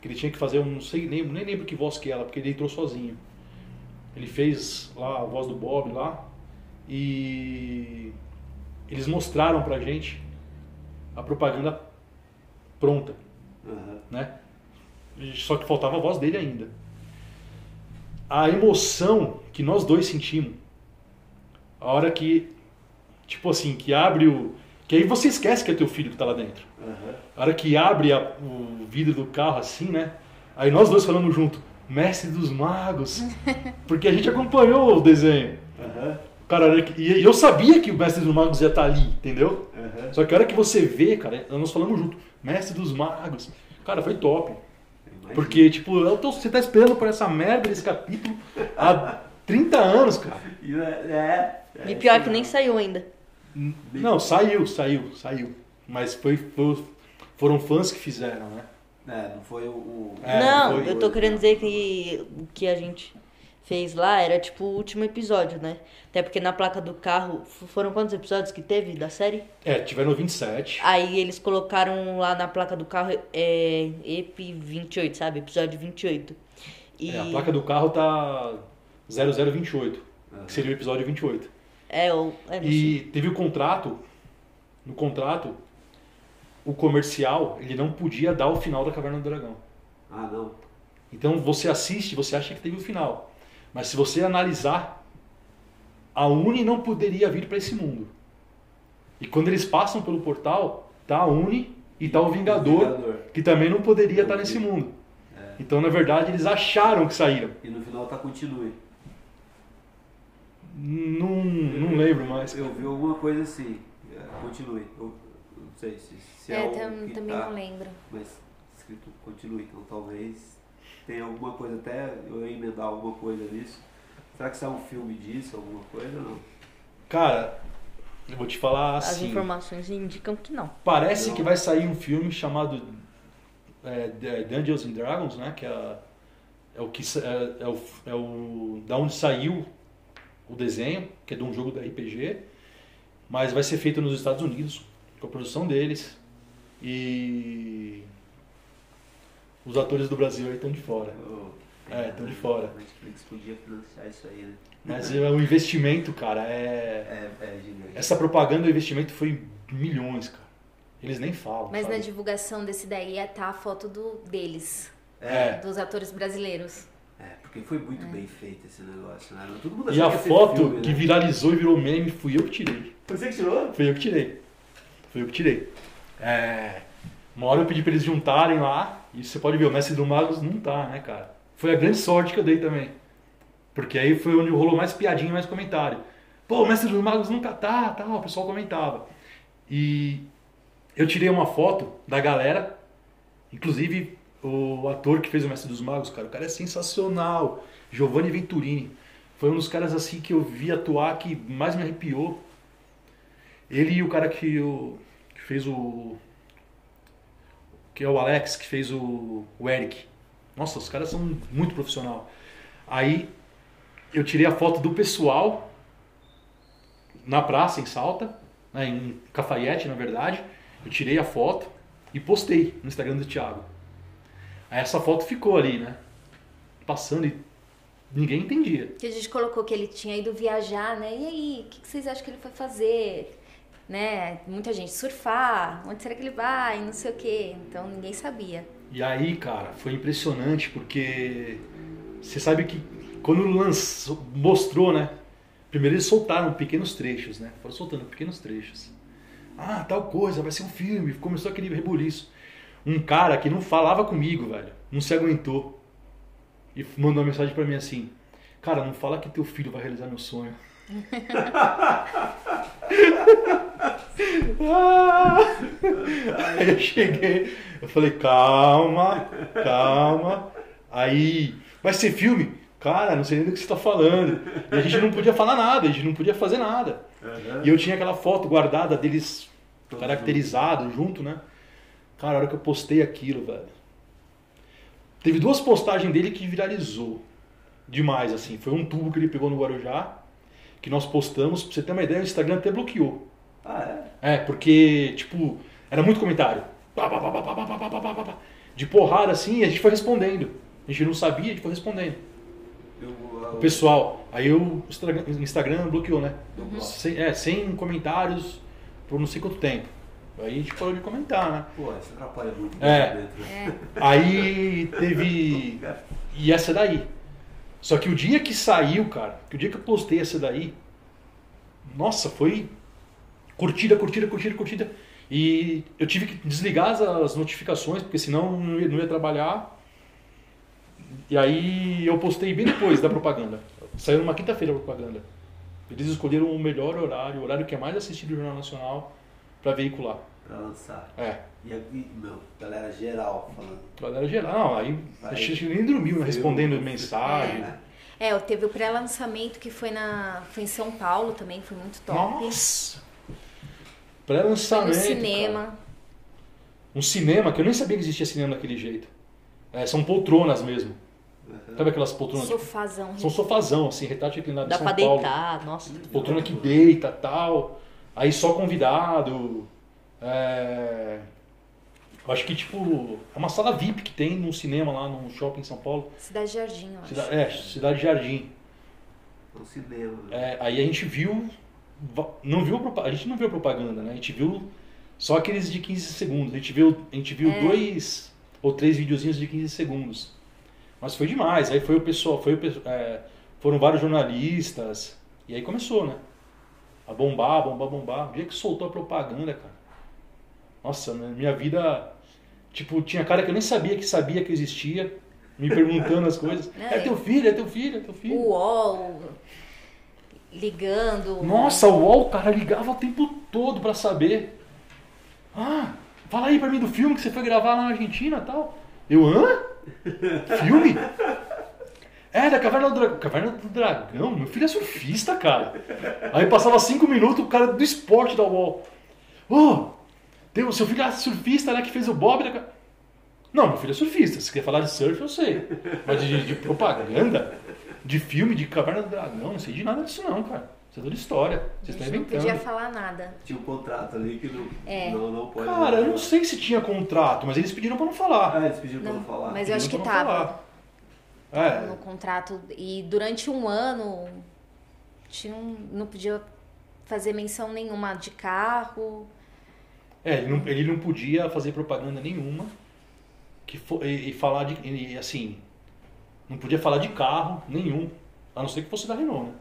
que ele tinha que fazer, um, não sei, nem, nem lembro que voz que era, porque ele entrou sozinho. Ele fez lá a voz do Bob lá e eles mostraram pra gente a propaganda pronta, Aham. né? Só que faltava a voz dele ainda. A emoção que nós dois sentimos, a hora que, tipo assim, que abre o. Que aí você esquece que é teu filho que tá lá dentro. Aham. A hora que abre a- o vidro do carro assim, né? Aí nós dois falamos junto, Mestre dos Magos. Porque a gente acompanhou o desenho. Aham. Cara, e eu sabia que o Mestre dos Magos ia estar ali, entendeu? Aham. Só que a hora que você vê, cara, nós falamos junto, Mestre dos Magos. Cara, foi top. Imagino. Porque, tipo, eu tô- você tá esperando por essa merda desse capítulo há 30 anos, cara. E é, é, E pior que nem saiu ainda. Não, saiu, saiu, saiu. Mas foi, foi- foram fãs que fizeram, né? É, não foi o. o- É, não, foi- eu tô querendo dizer que o que a gente fez lá era tipo o último episódio, né? Até porque na placa do carro foram quantos episódios que teve da série? É, tiveram 27. Aí eles colocaram lá na placa do carro é, EP 28, sabe? Episódio 28. E É, a placa do carro tá 0028, que seria o episódio 28. É ou é. E teve o contrato, no contrato, o comercial, ele não podia dar o final da Caverna do Dragão. Ah, não. Então você assiste, você acha que teve o final. Mas se você analisar, a Uni não poderia vir para esse mundo. E quando eles passam pelo portal, tá a Uni e tá o Vingador, Vingador. que também não poderia estar nesse mundo. Então, na verdade, eles acharam que saíram. E no final tá continue. Não, não lembro mais. Eu vi alguma coisa assim. é, Continue. Eu não sei se, se é, É, o tam- que também tá, não lembro. Mas escrito continue. Então talvez tenha alguma coisa, até eu ia emendar alguma coisa nisso. Será que sai um filme disso, alguma coisa ou não? Cara, eu vou te falar As assim. informações indicam que não. Parece Não. que vai sair um filme chamado é, Dungeons and Dragons, né? Que é, é o que é, é o, é o da onde saiu o desenho, que é de um jogo da RPG, mas vai ser feito nos Estados Unidos, com a produção deles e os atores do Brasil aí estão de fora. Eu- É, tão de fora. Netflix podia financiar isso aí, né? Mas é, o investimento, cara, é É, é gigante. essa propaganda, o investimento foi milhões, cara. Eles nem falam. Mas sabe? na divulgação desse daí ia tá a foto do, deles, É. dos atores brasileiros. É, porque foi muito bem feito esse negócio, né? Todo mundo E a foto filme, que né? viralizou e virou meme fui eu que tirei. Você que tirou? Fui eu que tirei. Fui eu que tirei. É, uma hora eu pedi pra eles juntarem lá, e você pode ver, o Mestre do Magos não tá, né, cara? Foi a grande sorte que eu dei também. Porque aí foi onde rolou mais piadinha e mais comentário. Pô, o Mestre dos Magos nunca tá, tal, o pessoal comentava. E eu tirei uma foto da galera, inclusive o ator que fez o Mestre dos Magos, cara, o cara é sensacional. Giovanni Venturini. Foi um dos caras assim que eu vi atuar que mais me arrepiou. Ele e o cara que, que fez o. Que é o Alex, que fez o, o Eric. Nossa, os caras são muito profissional. Aí eu tirei a foto do pessoal na praça, em Salta, né, em Cafayete, na verdade. Eu tirei a foto e postei no Instagram do Thiago. Aí essa foto ficou ali, né? Passando e ninguém entendia. Que a gente colocou que ele tinha ido viajar, né? E aí, o que, que vocês acham que ele foi fazer? Né? Muita gente surfar, onde será que ele vai? Não sei o quê. Então ninguém sabia. E aí, cara, foi impressionante porque você sabe que quando lançou, mostrou, né? Primeiro eles soltaram pequenos trechos, né? Foram soltando pequenos trechos. Ah, tal coisa, vai ser um filme. Começou aquele rebuliço. Um cara que não falava comigo, velho, não se aguentou. E mandou uma mensagem pra mim assim: Cara, não fala que teu filho vai realizar meu sonho. Aí eu cheguei, eu falei, calma, calma. Aí, vai ser filme? Cara, não sei nem do que você tá falando. E a gente não podia falar nada, a gente não podia fazer nada. E eu tinha aquela foto guardada deles caracterizado junto, né? Cara, a hora que eu postei aquilo, velho. Teve duas postagens dele que viralizou demais, assim. Foi um tubo que ele pegou no Guarujá, que nós postamos. Pra você ter uma ideia, o Instagram até bloqueou. Ah, é? É, porque, tipo, era muito comentário. De porrada, assim, e a gente foi respondendo. A gente não sabia, a gente foi respondendo. O pessoal, aí o Instagram bloqueou, né? Sem, é, sem comentários por não sei quanto tempo. Aí a gente parou de comentar, né? Pô, isso atrapalha muito. o É. É. Aí teve. E essa daí. Só que o dia que saiu, cara, que o dia que eu postei essa daí, nossa, foi curtida, curtida, curtida, curtida. E eu tive que desligar as, as notificações, porque senão não ia, não ia trabalhar. E aí eu postei bem depois da propaganda. Saiu numa quinta-feira a propaganda. Eles escolheram o melhor horário, o horário que é mais assistido no Jornal Nacional, para veicular. Pra lançar. É. E meu, galera geral falando. Galera geral, não, aí Vai. a gente nem dormiu, né? Respondendo Eu- mensagem. É, teve o pré-lançamento que foi, na, foi em São Paulo também, foi muito top. Nossa! Foi Pré-lançamento. cara. cinema. Um cinema que eu nem sabia que existia cinema daquele jeito. É, são poltronas mesmo. Sabe aquelas poltronas? tipo, Sofazão. São sofazão, assim, retrato inclinado de Dá São pra Paulo. deitar, nossa. Poltrona que deita tal. Aí só convidado. É... Eu acho que, tipo, é uma sala VIP que tem num cinema lá num shopping em São Paulo. Cidade Jardim, eu acho. Cida- É, Cidade Jardim. No cinema. É, aí a gente viu. Não viu a gente não viu a propaganda, né? A gente viu só aqueles de 15 segundos. A gente viu, a gente viu É. dois ou três videozinhos de 15 segundos. Mas foi demais. Aí foi o pessoal, foi o é, foram vários jornalistas. E aí começou, né? A bombar, bombar, bombar. O dia que soltou a propaganda, cara. Nossa, né, minha vida. Tipo, tinha cara que eu nem sabia que sabia que existia. me perguntando as coisas. Não, É eu- teu filho, é teu filho, é teu filho. O UOL ligando. Nossa, o UOL, cara ligava o tempo todo pra saber. Ah, fala aí pra mim do filme que você foi gravar lá na Argentina e tal. Eu, hã? Filme? É, da Caverna do Dragão. Caverna do Dragão? Meu filho é surfista, cara. Aí passava cinco minutos, o cara do esporte da UOL. Ô, tem o seu filho é surfista, né, que fez o Bob da... Ca-" Não, meu filho é surfista. Se quer falar de surf, eu sei. Mas de, de propaganda, de filme, de Caverna do Dragão, não sei de nada disso não, cara. Isso é toda história. Vocês estão não inventando. podia falar nada. Tinha um contrato ali que não, É. não, não pode. Cara, eu não sei se tinha contrato, mas eles pediram pra não falar. Ah, eles pediram pra Não, não falar. mas eu acho que não tava. É, no contrato. E durante um ano tinha um- não podia fazer menção nenhuma de carro. É, ele não, ele não podia fazer propaganda nenhuma que fo- e, e falar de. e, assim, não podia falar de carro nenhum, a não ser que fosse da Renault, né?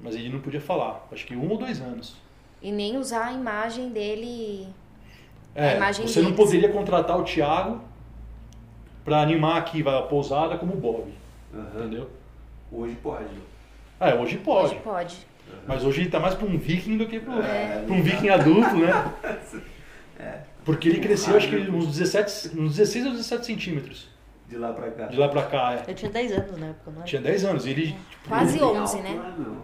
Mas ele não podia falar, acho que um ou dois anos. E nem usar a imagem dele. É, A imagem você não poderia contratar o Thiago pra animar aqui a pousada como o Bob, Aham. entendeu? Hoje pode. É, hoje pode. Hoje pode. Mas hoje ele tá mais pra um viking do que pra, É. pra um viking adulto, né? É. Porque ele cresceu, acho que uns 17, uns 16 ou 17 centímetros. De lá pra cá. De lá pra cá, é. Eu tinha 10 anos na época, não era? Tinha 10 anos. E ele. tipo, Quase Ele tem 11, alto, né?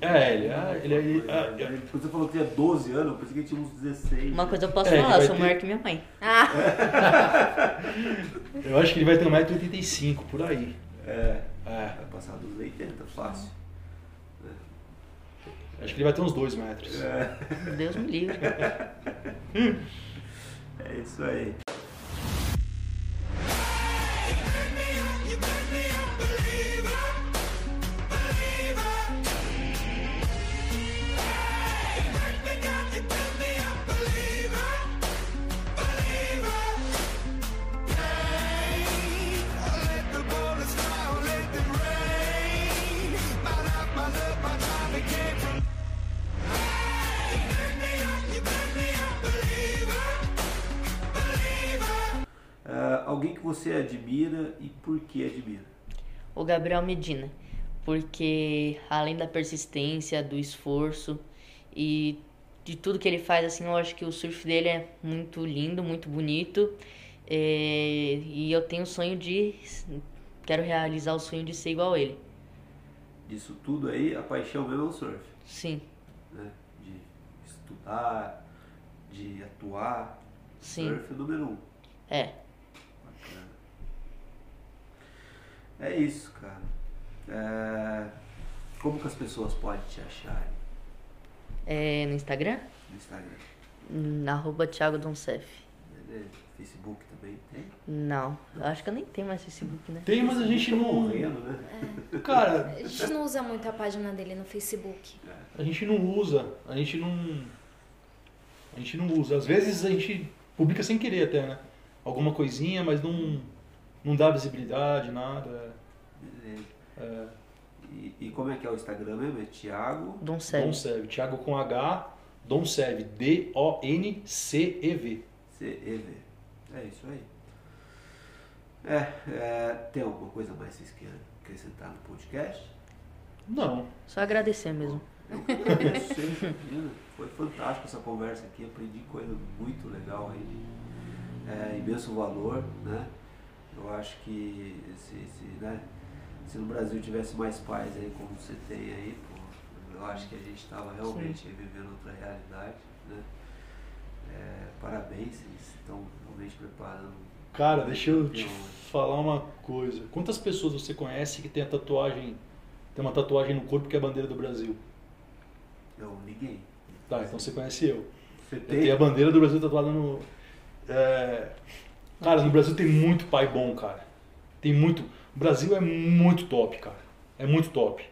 É, ele é. Ele, é- ele, é- Ele- Quando você falou que tinha 12 anos, eu pensei que ele tinha uns 16. Uma coisa eu posso É, ele falar, eu sou ter- maior que minha mãe. Ah, eu acho que ele vai ter 1,85m por aí. É. É. Vai passar dos 80, fácil. Acho que ele vai ter uns 2 metros. É. Deus me livre. É isso aí. Você admira e por que admira? O Gabriel Medina. Porque além da persistência, do esforço e de tudo que ele faz, assim, eu acho que o surf dele é muito lindo, muito bonito. É, e eu tenho o sonho de. Quero realizar o sonho de ser igual a ele. Disso tudo aí, a paixão mesmo é o surf. Sim, Né? De estudar, de atuar. sim. Surf é número um. É. Bacana. É isso, cara. É, Como que as pessoas podem te achar É, no Instagram? no Instagram? Hum, Arroba Thiago Doncef. Beleza? Facebook também tem? Não, eu acho que eu nem tenho mais Facebook, né? Tem, mas a gente Tá não. morrendo, né? Cara, a gente não usa muito a página dele no Facebook. a gente não usa. A gente não. A gente não usa. Às vezes a gente publica sem querer até, né? Alguma coisinha, mas não. Não dá visibilidade, nada. Beleza. É, E, e como é que é o Instagram mesmo? É Thiago. Doncef. Doncev. Thiago com H. Doncev. D-O-N-C-E-V. C-E-V. É isso aí. É, é, tem alguma coisa mais que vocês queiram acrescentar no podcast? Não. Só agradecer mesmo. Eu. Foi fantástico essa conversa aqui, aprendi coisa muito legal aí. É, imenso valor, né? Eu acho que se, se, né, se no Brasil tivesse mais pais aí como você tem aí, pô, eu acho que a gente estava realmente vivendo outra realidade, né? É, parabéns, vocês estão realmente preparando. Cara, deixa eu te campeão. falar uma coisa. Quantas pessoas você conhece que tem a tatuagem, tem uma tatuagem no corpo que é a bandeira do Brasil? Eu, ninguém. Tá, então você conhece eu. Você Eu tem? tenho a bandeira do Brasil tatuada no. é, Cara, no Brasil tem muito pai bom, cara. Tem muito. O Brasil é muito top, cara. É muito top.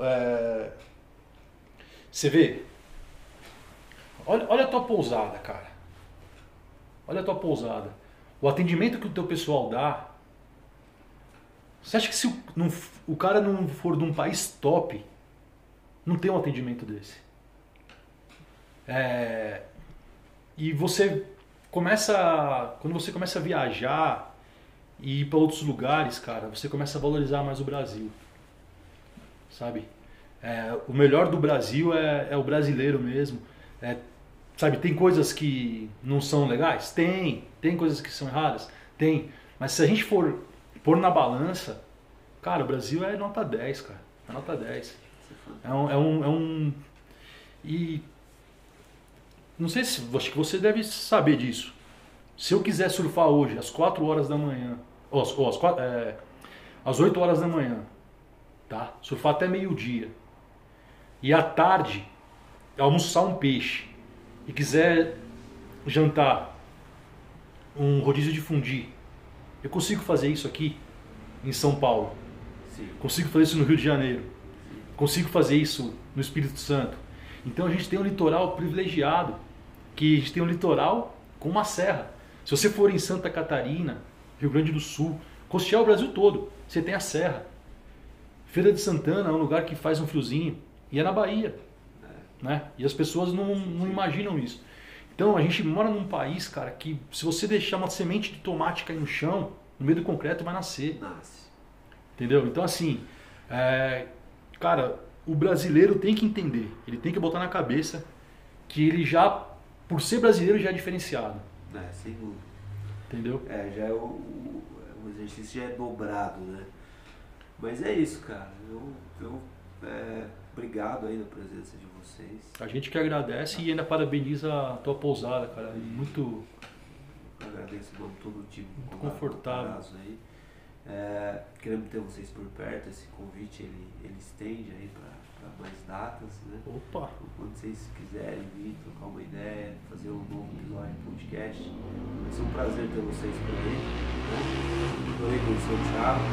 É, Você vê? Olha, olha a tua pousada, cara. Olha a tua pousada. O atendimento que o teu pessoal dá. Você acha que se o, não o cara não for de um país top, não tem um atendimento desse? É, e você começa. Quando você começa a viajar e ir para outros lugares, cara, você começa a valorizar mais o Brasil. Sabe? É, o melhor do Brasil é, é o brasileiro mesmo. É, sabe, tem coisas que não são legais? Tem. Tem coisas que são erradas? Tem. Mas se a gente for pôr na balança, cara, o Brasil é nota 10, cara. É nota 10. É um. É um, é um e. Não sei se. Acho que você deve saber disso. Se eu quiser surfar hoje, às 4 horas da manhã, ou às, ou às, 4, é, às 8 horas da manhã, tá? Surfar até meio-dia. E à tarde, almoçar um peixe. E quiser jantar um rodízio de fundi. Eu consigo fazer isso aqui em São Paulo. Sim. Consigo fazer isso no Rio de Janeiro. Consigo fazer isso no Espírito Santo. Então a gente tem um litoral privilegiado, que a gente tem um litoral com uma serra. Se você for em Santa Catarina, Rio Grande do Sul, costear o Brasil todo, você tem a serra. Feira de Santana é um lugar que faz um friozinho e é na Bahia, né? E as pessoas não, não imaginam isso. Então a gente mora num país, cara, que se você deixar uma semente de tomate cair no chão, no meio do concreto vai nascer. Nasce. Entendeu? Então assim, é, cara, o brasileiro tem que entender, ele tem que botar na cabeça que ele já, por ser brasileiro, já é diferenciado. É, sem dúvida. Entendeu? É, já é o, o, exercício já é dobrado, né? Mas é isso, cara. Eu, eu é, obrigado aí na presença de vocês. A gente que agradece e ainda parabeniza a tua pousada, cara. Muito, Eu agradeço de todo o time. Muito confortável. Aí. É, queremos ter vocês por perto. Esse convite ele, ele estende aí para mais datas, né? Opa! Quando vocês quiserem vir, trocar uma ideia, fazer um novo episódio de podcast, vai ser um prazer ter vocês por aí. Né? Adorei conhecer o Thiago.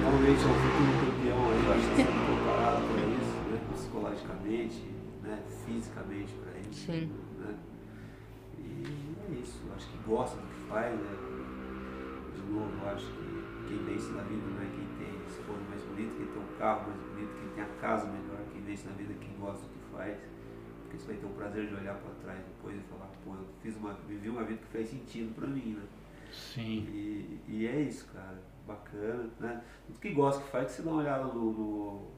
Realmente é um futuro campeão aí, eu acho que está sendo preparado para isso, né? psicologicamente, né? fisicamente para isso. Sim. Né? E é isso, eu acho que gosta do que faz, né? De novo, eu acho que quem vence na vida não é quem tem a esposa mais bonita, quem tem um carro mais a casa melhor, quem vence na vida é quem gosta do que faz. Porque você vai ter o prazer de olhar para trás depois e falar, pô, eu fiz uma, vivi uma vida que fez sentido para mim, né? Sim. E, e é isso, cara. Bacana, né? Tudo que gosta que faz, que você dá uma olhada no, no, no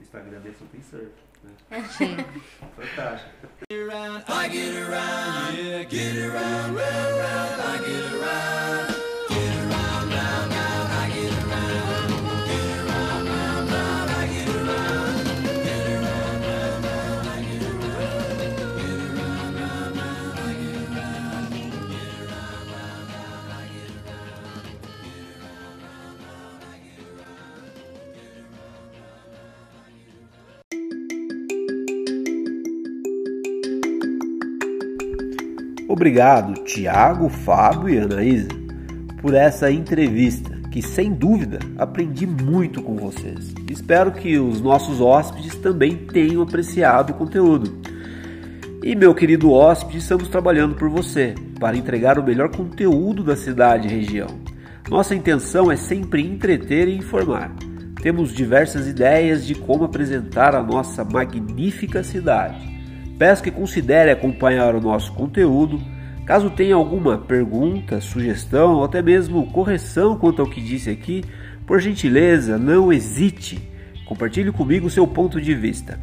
Instagram dele, só tem surf. Né? Sim. Fantástico. I get around, yeah, get around, round, round, I get around. Get around, round, round, I get around. Obrigado, Tiago, Fábio e Anaísa, por essa entrevista, que sem dúvida aprendi muito com vocês. Espero que os nossos hóspedes também tenham apreciado o conteúdo. E meu querido hóspede, estamos trabalhando por você para entregar o melhor conteúdo da cidade e região. Nossa intenção é sempre entreter e informar. Temos diversas ideias de como apresentar a nossa magnífica cidade. Peço que considere acompanhar o nosso conteúdo. Caso tenha alguma pergunta, sugestão ou até mesmo correção quanto ao que disse aqui, por gentileza, não hesite. Compartilhe comigo seu ponto de vista.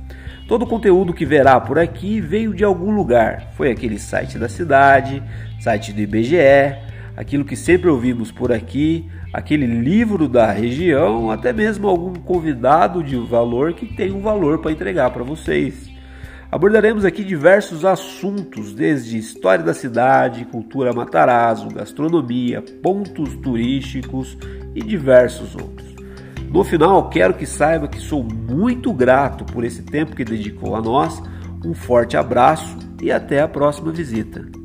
Todo o conteúdo que verá por aqui veio de algum lugar. Foi aquele site da cidade, site do IBGE, aquilo que sempre ouvimos por aqui, aquele livro da região, até mesmo algum convidado de valor que tem um valor para entregar para vocês. Abordaremos aqui diversos assuntos, desde história da cidade, cultura Matarazzo, gastronomia, pontos turísticos e diversos outros. No final, quero que saiba que sou muito grato por esse tempo que dedicou a nós. Um forte abraço e até a próxima visita.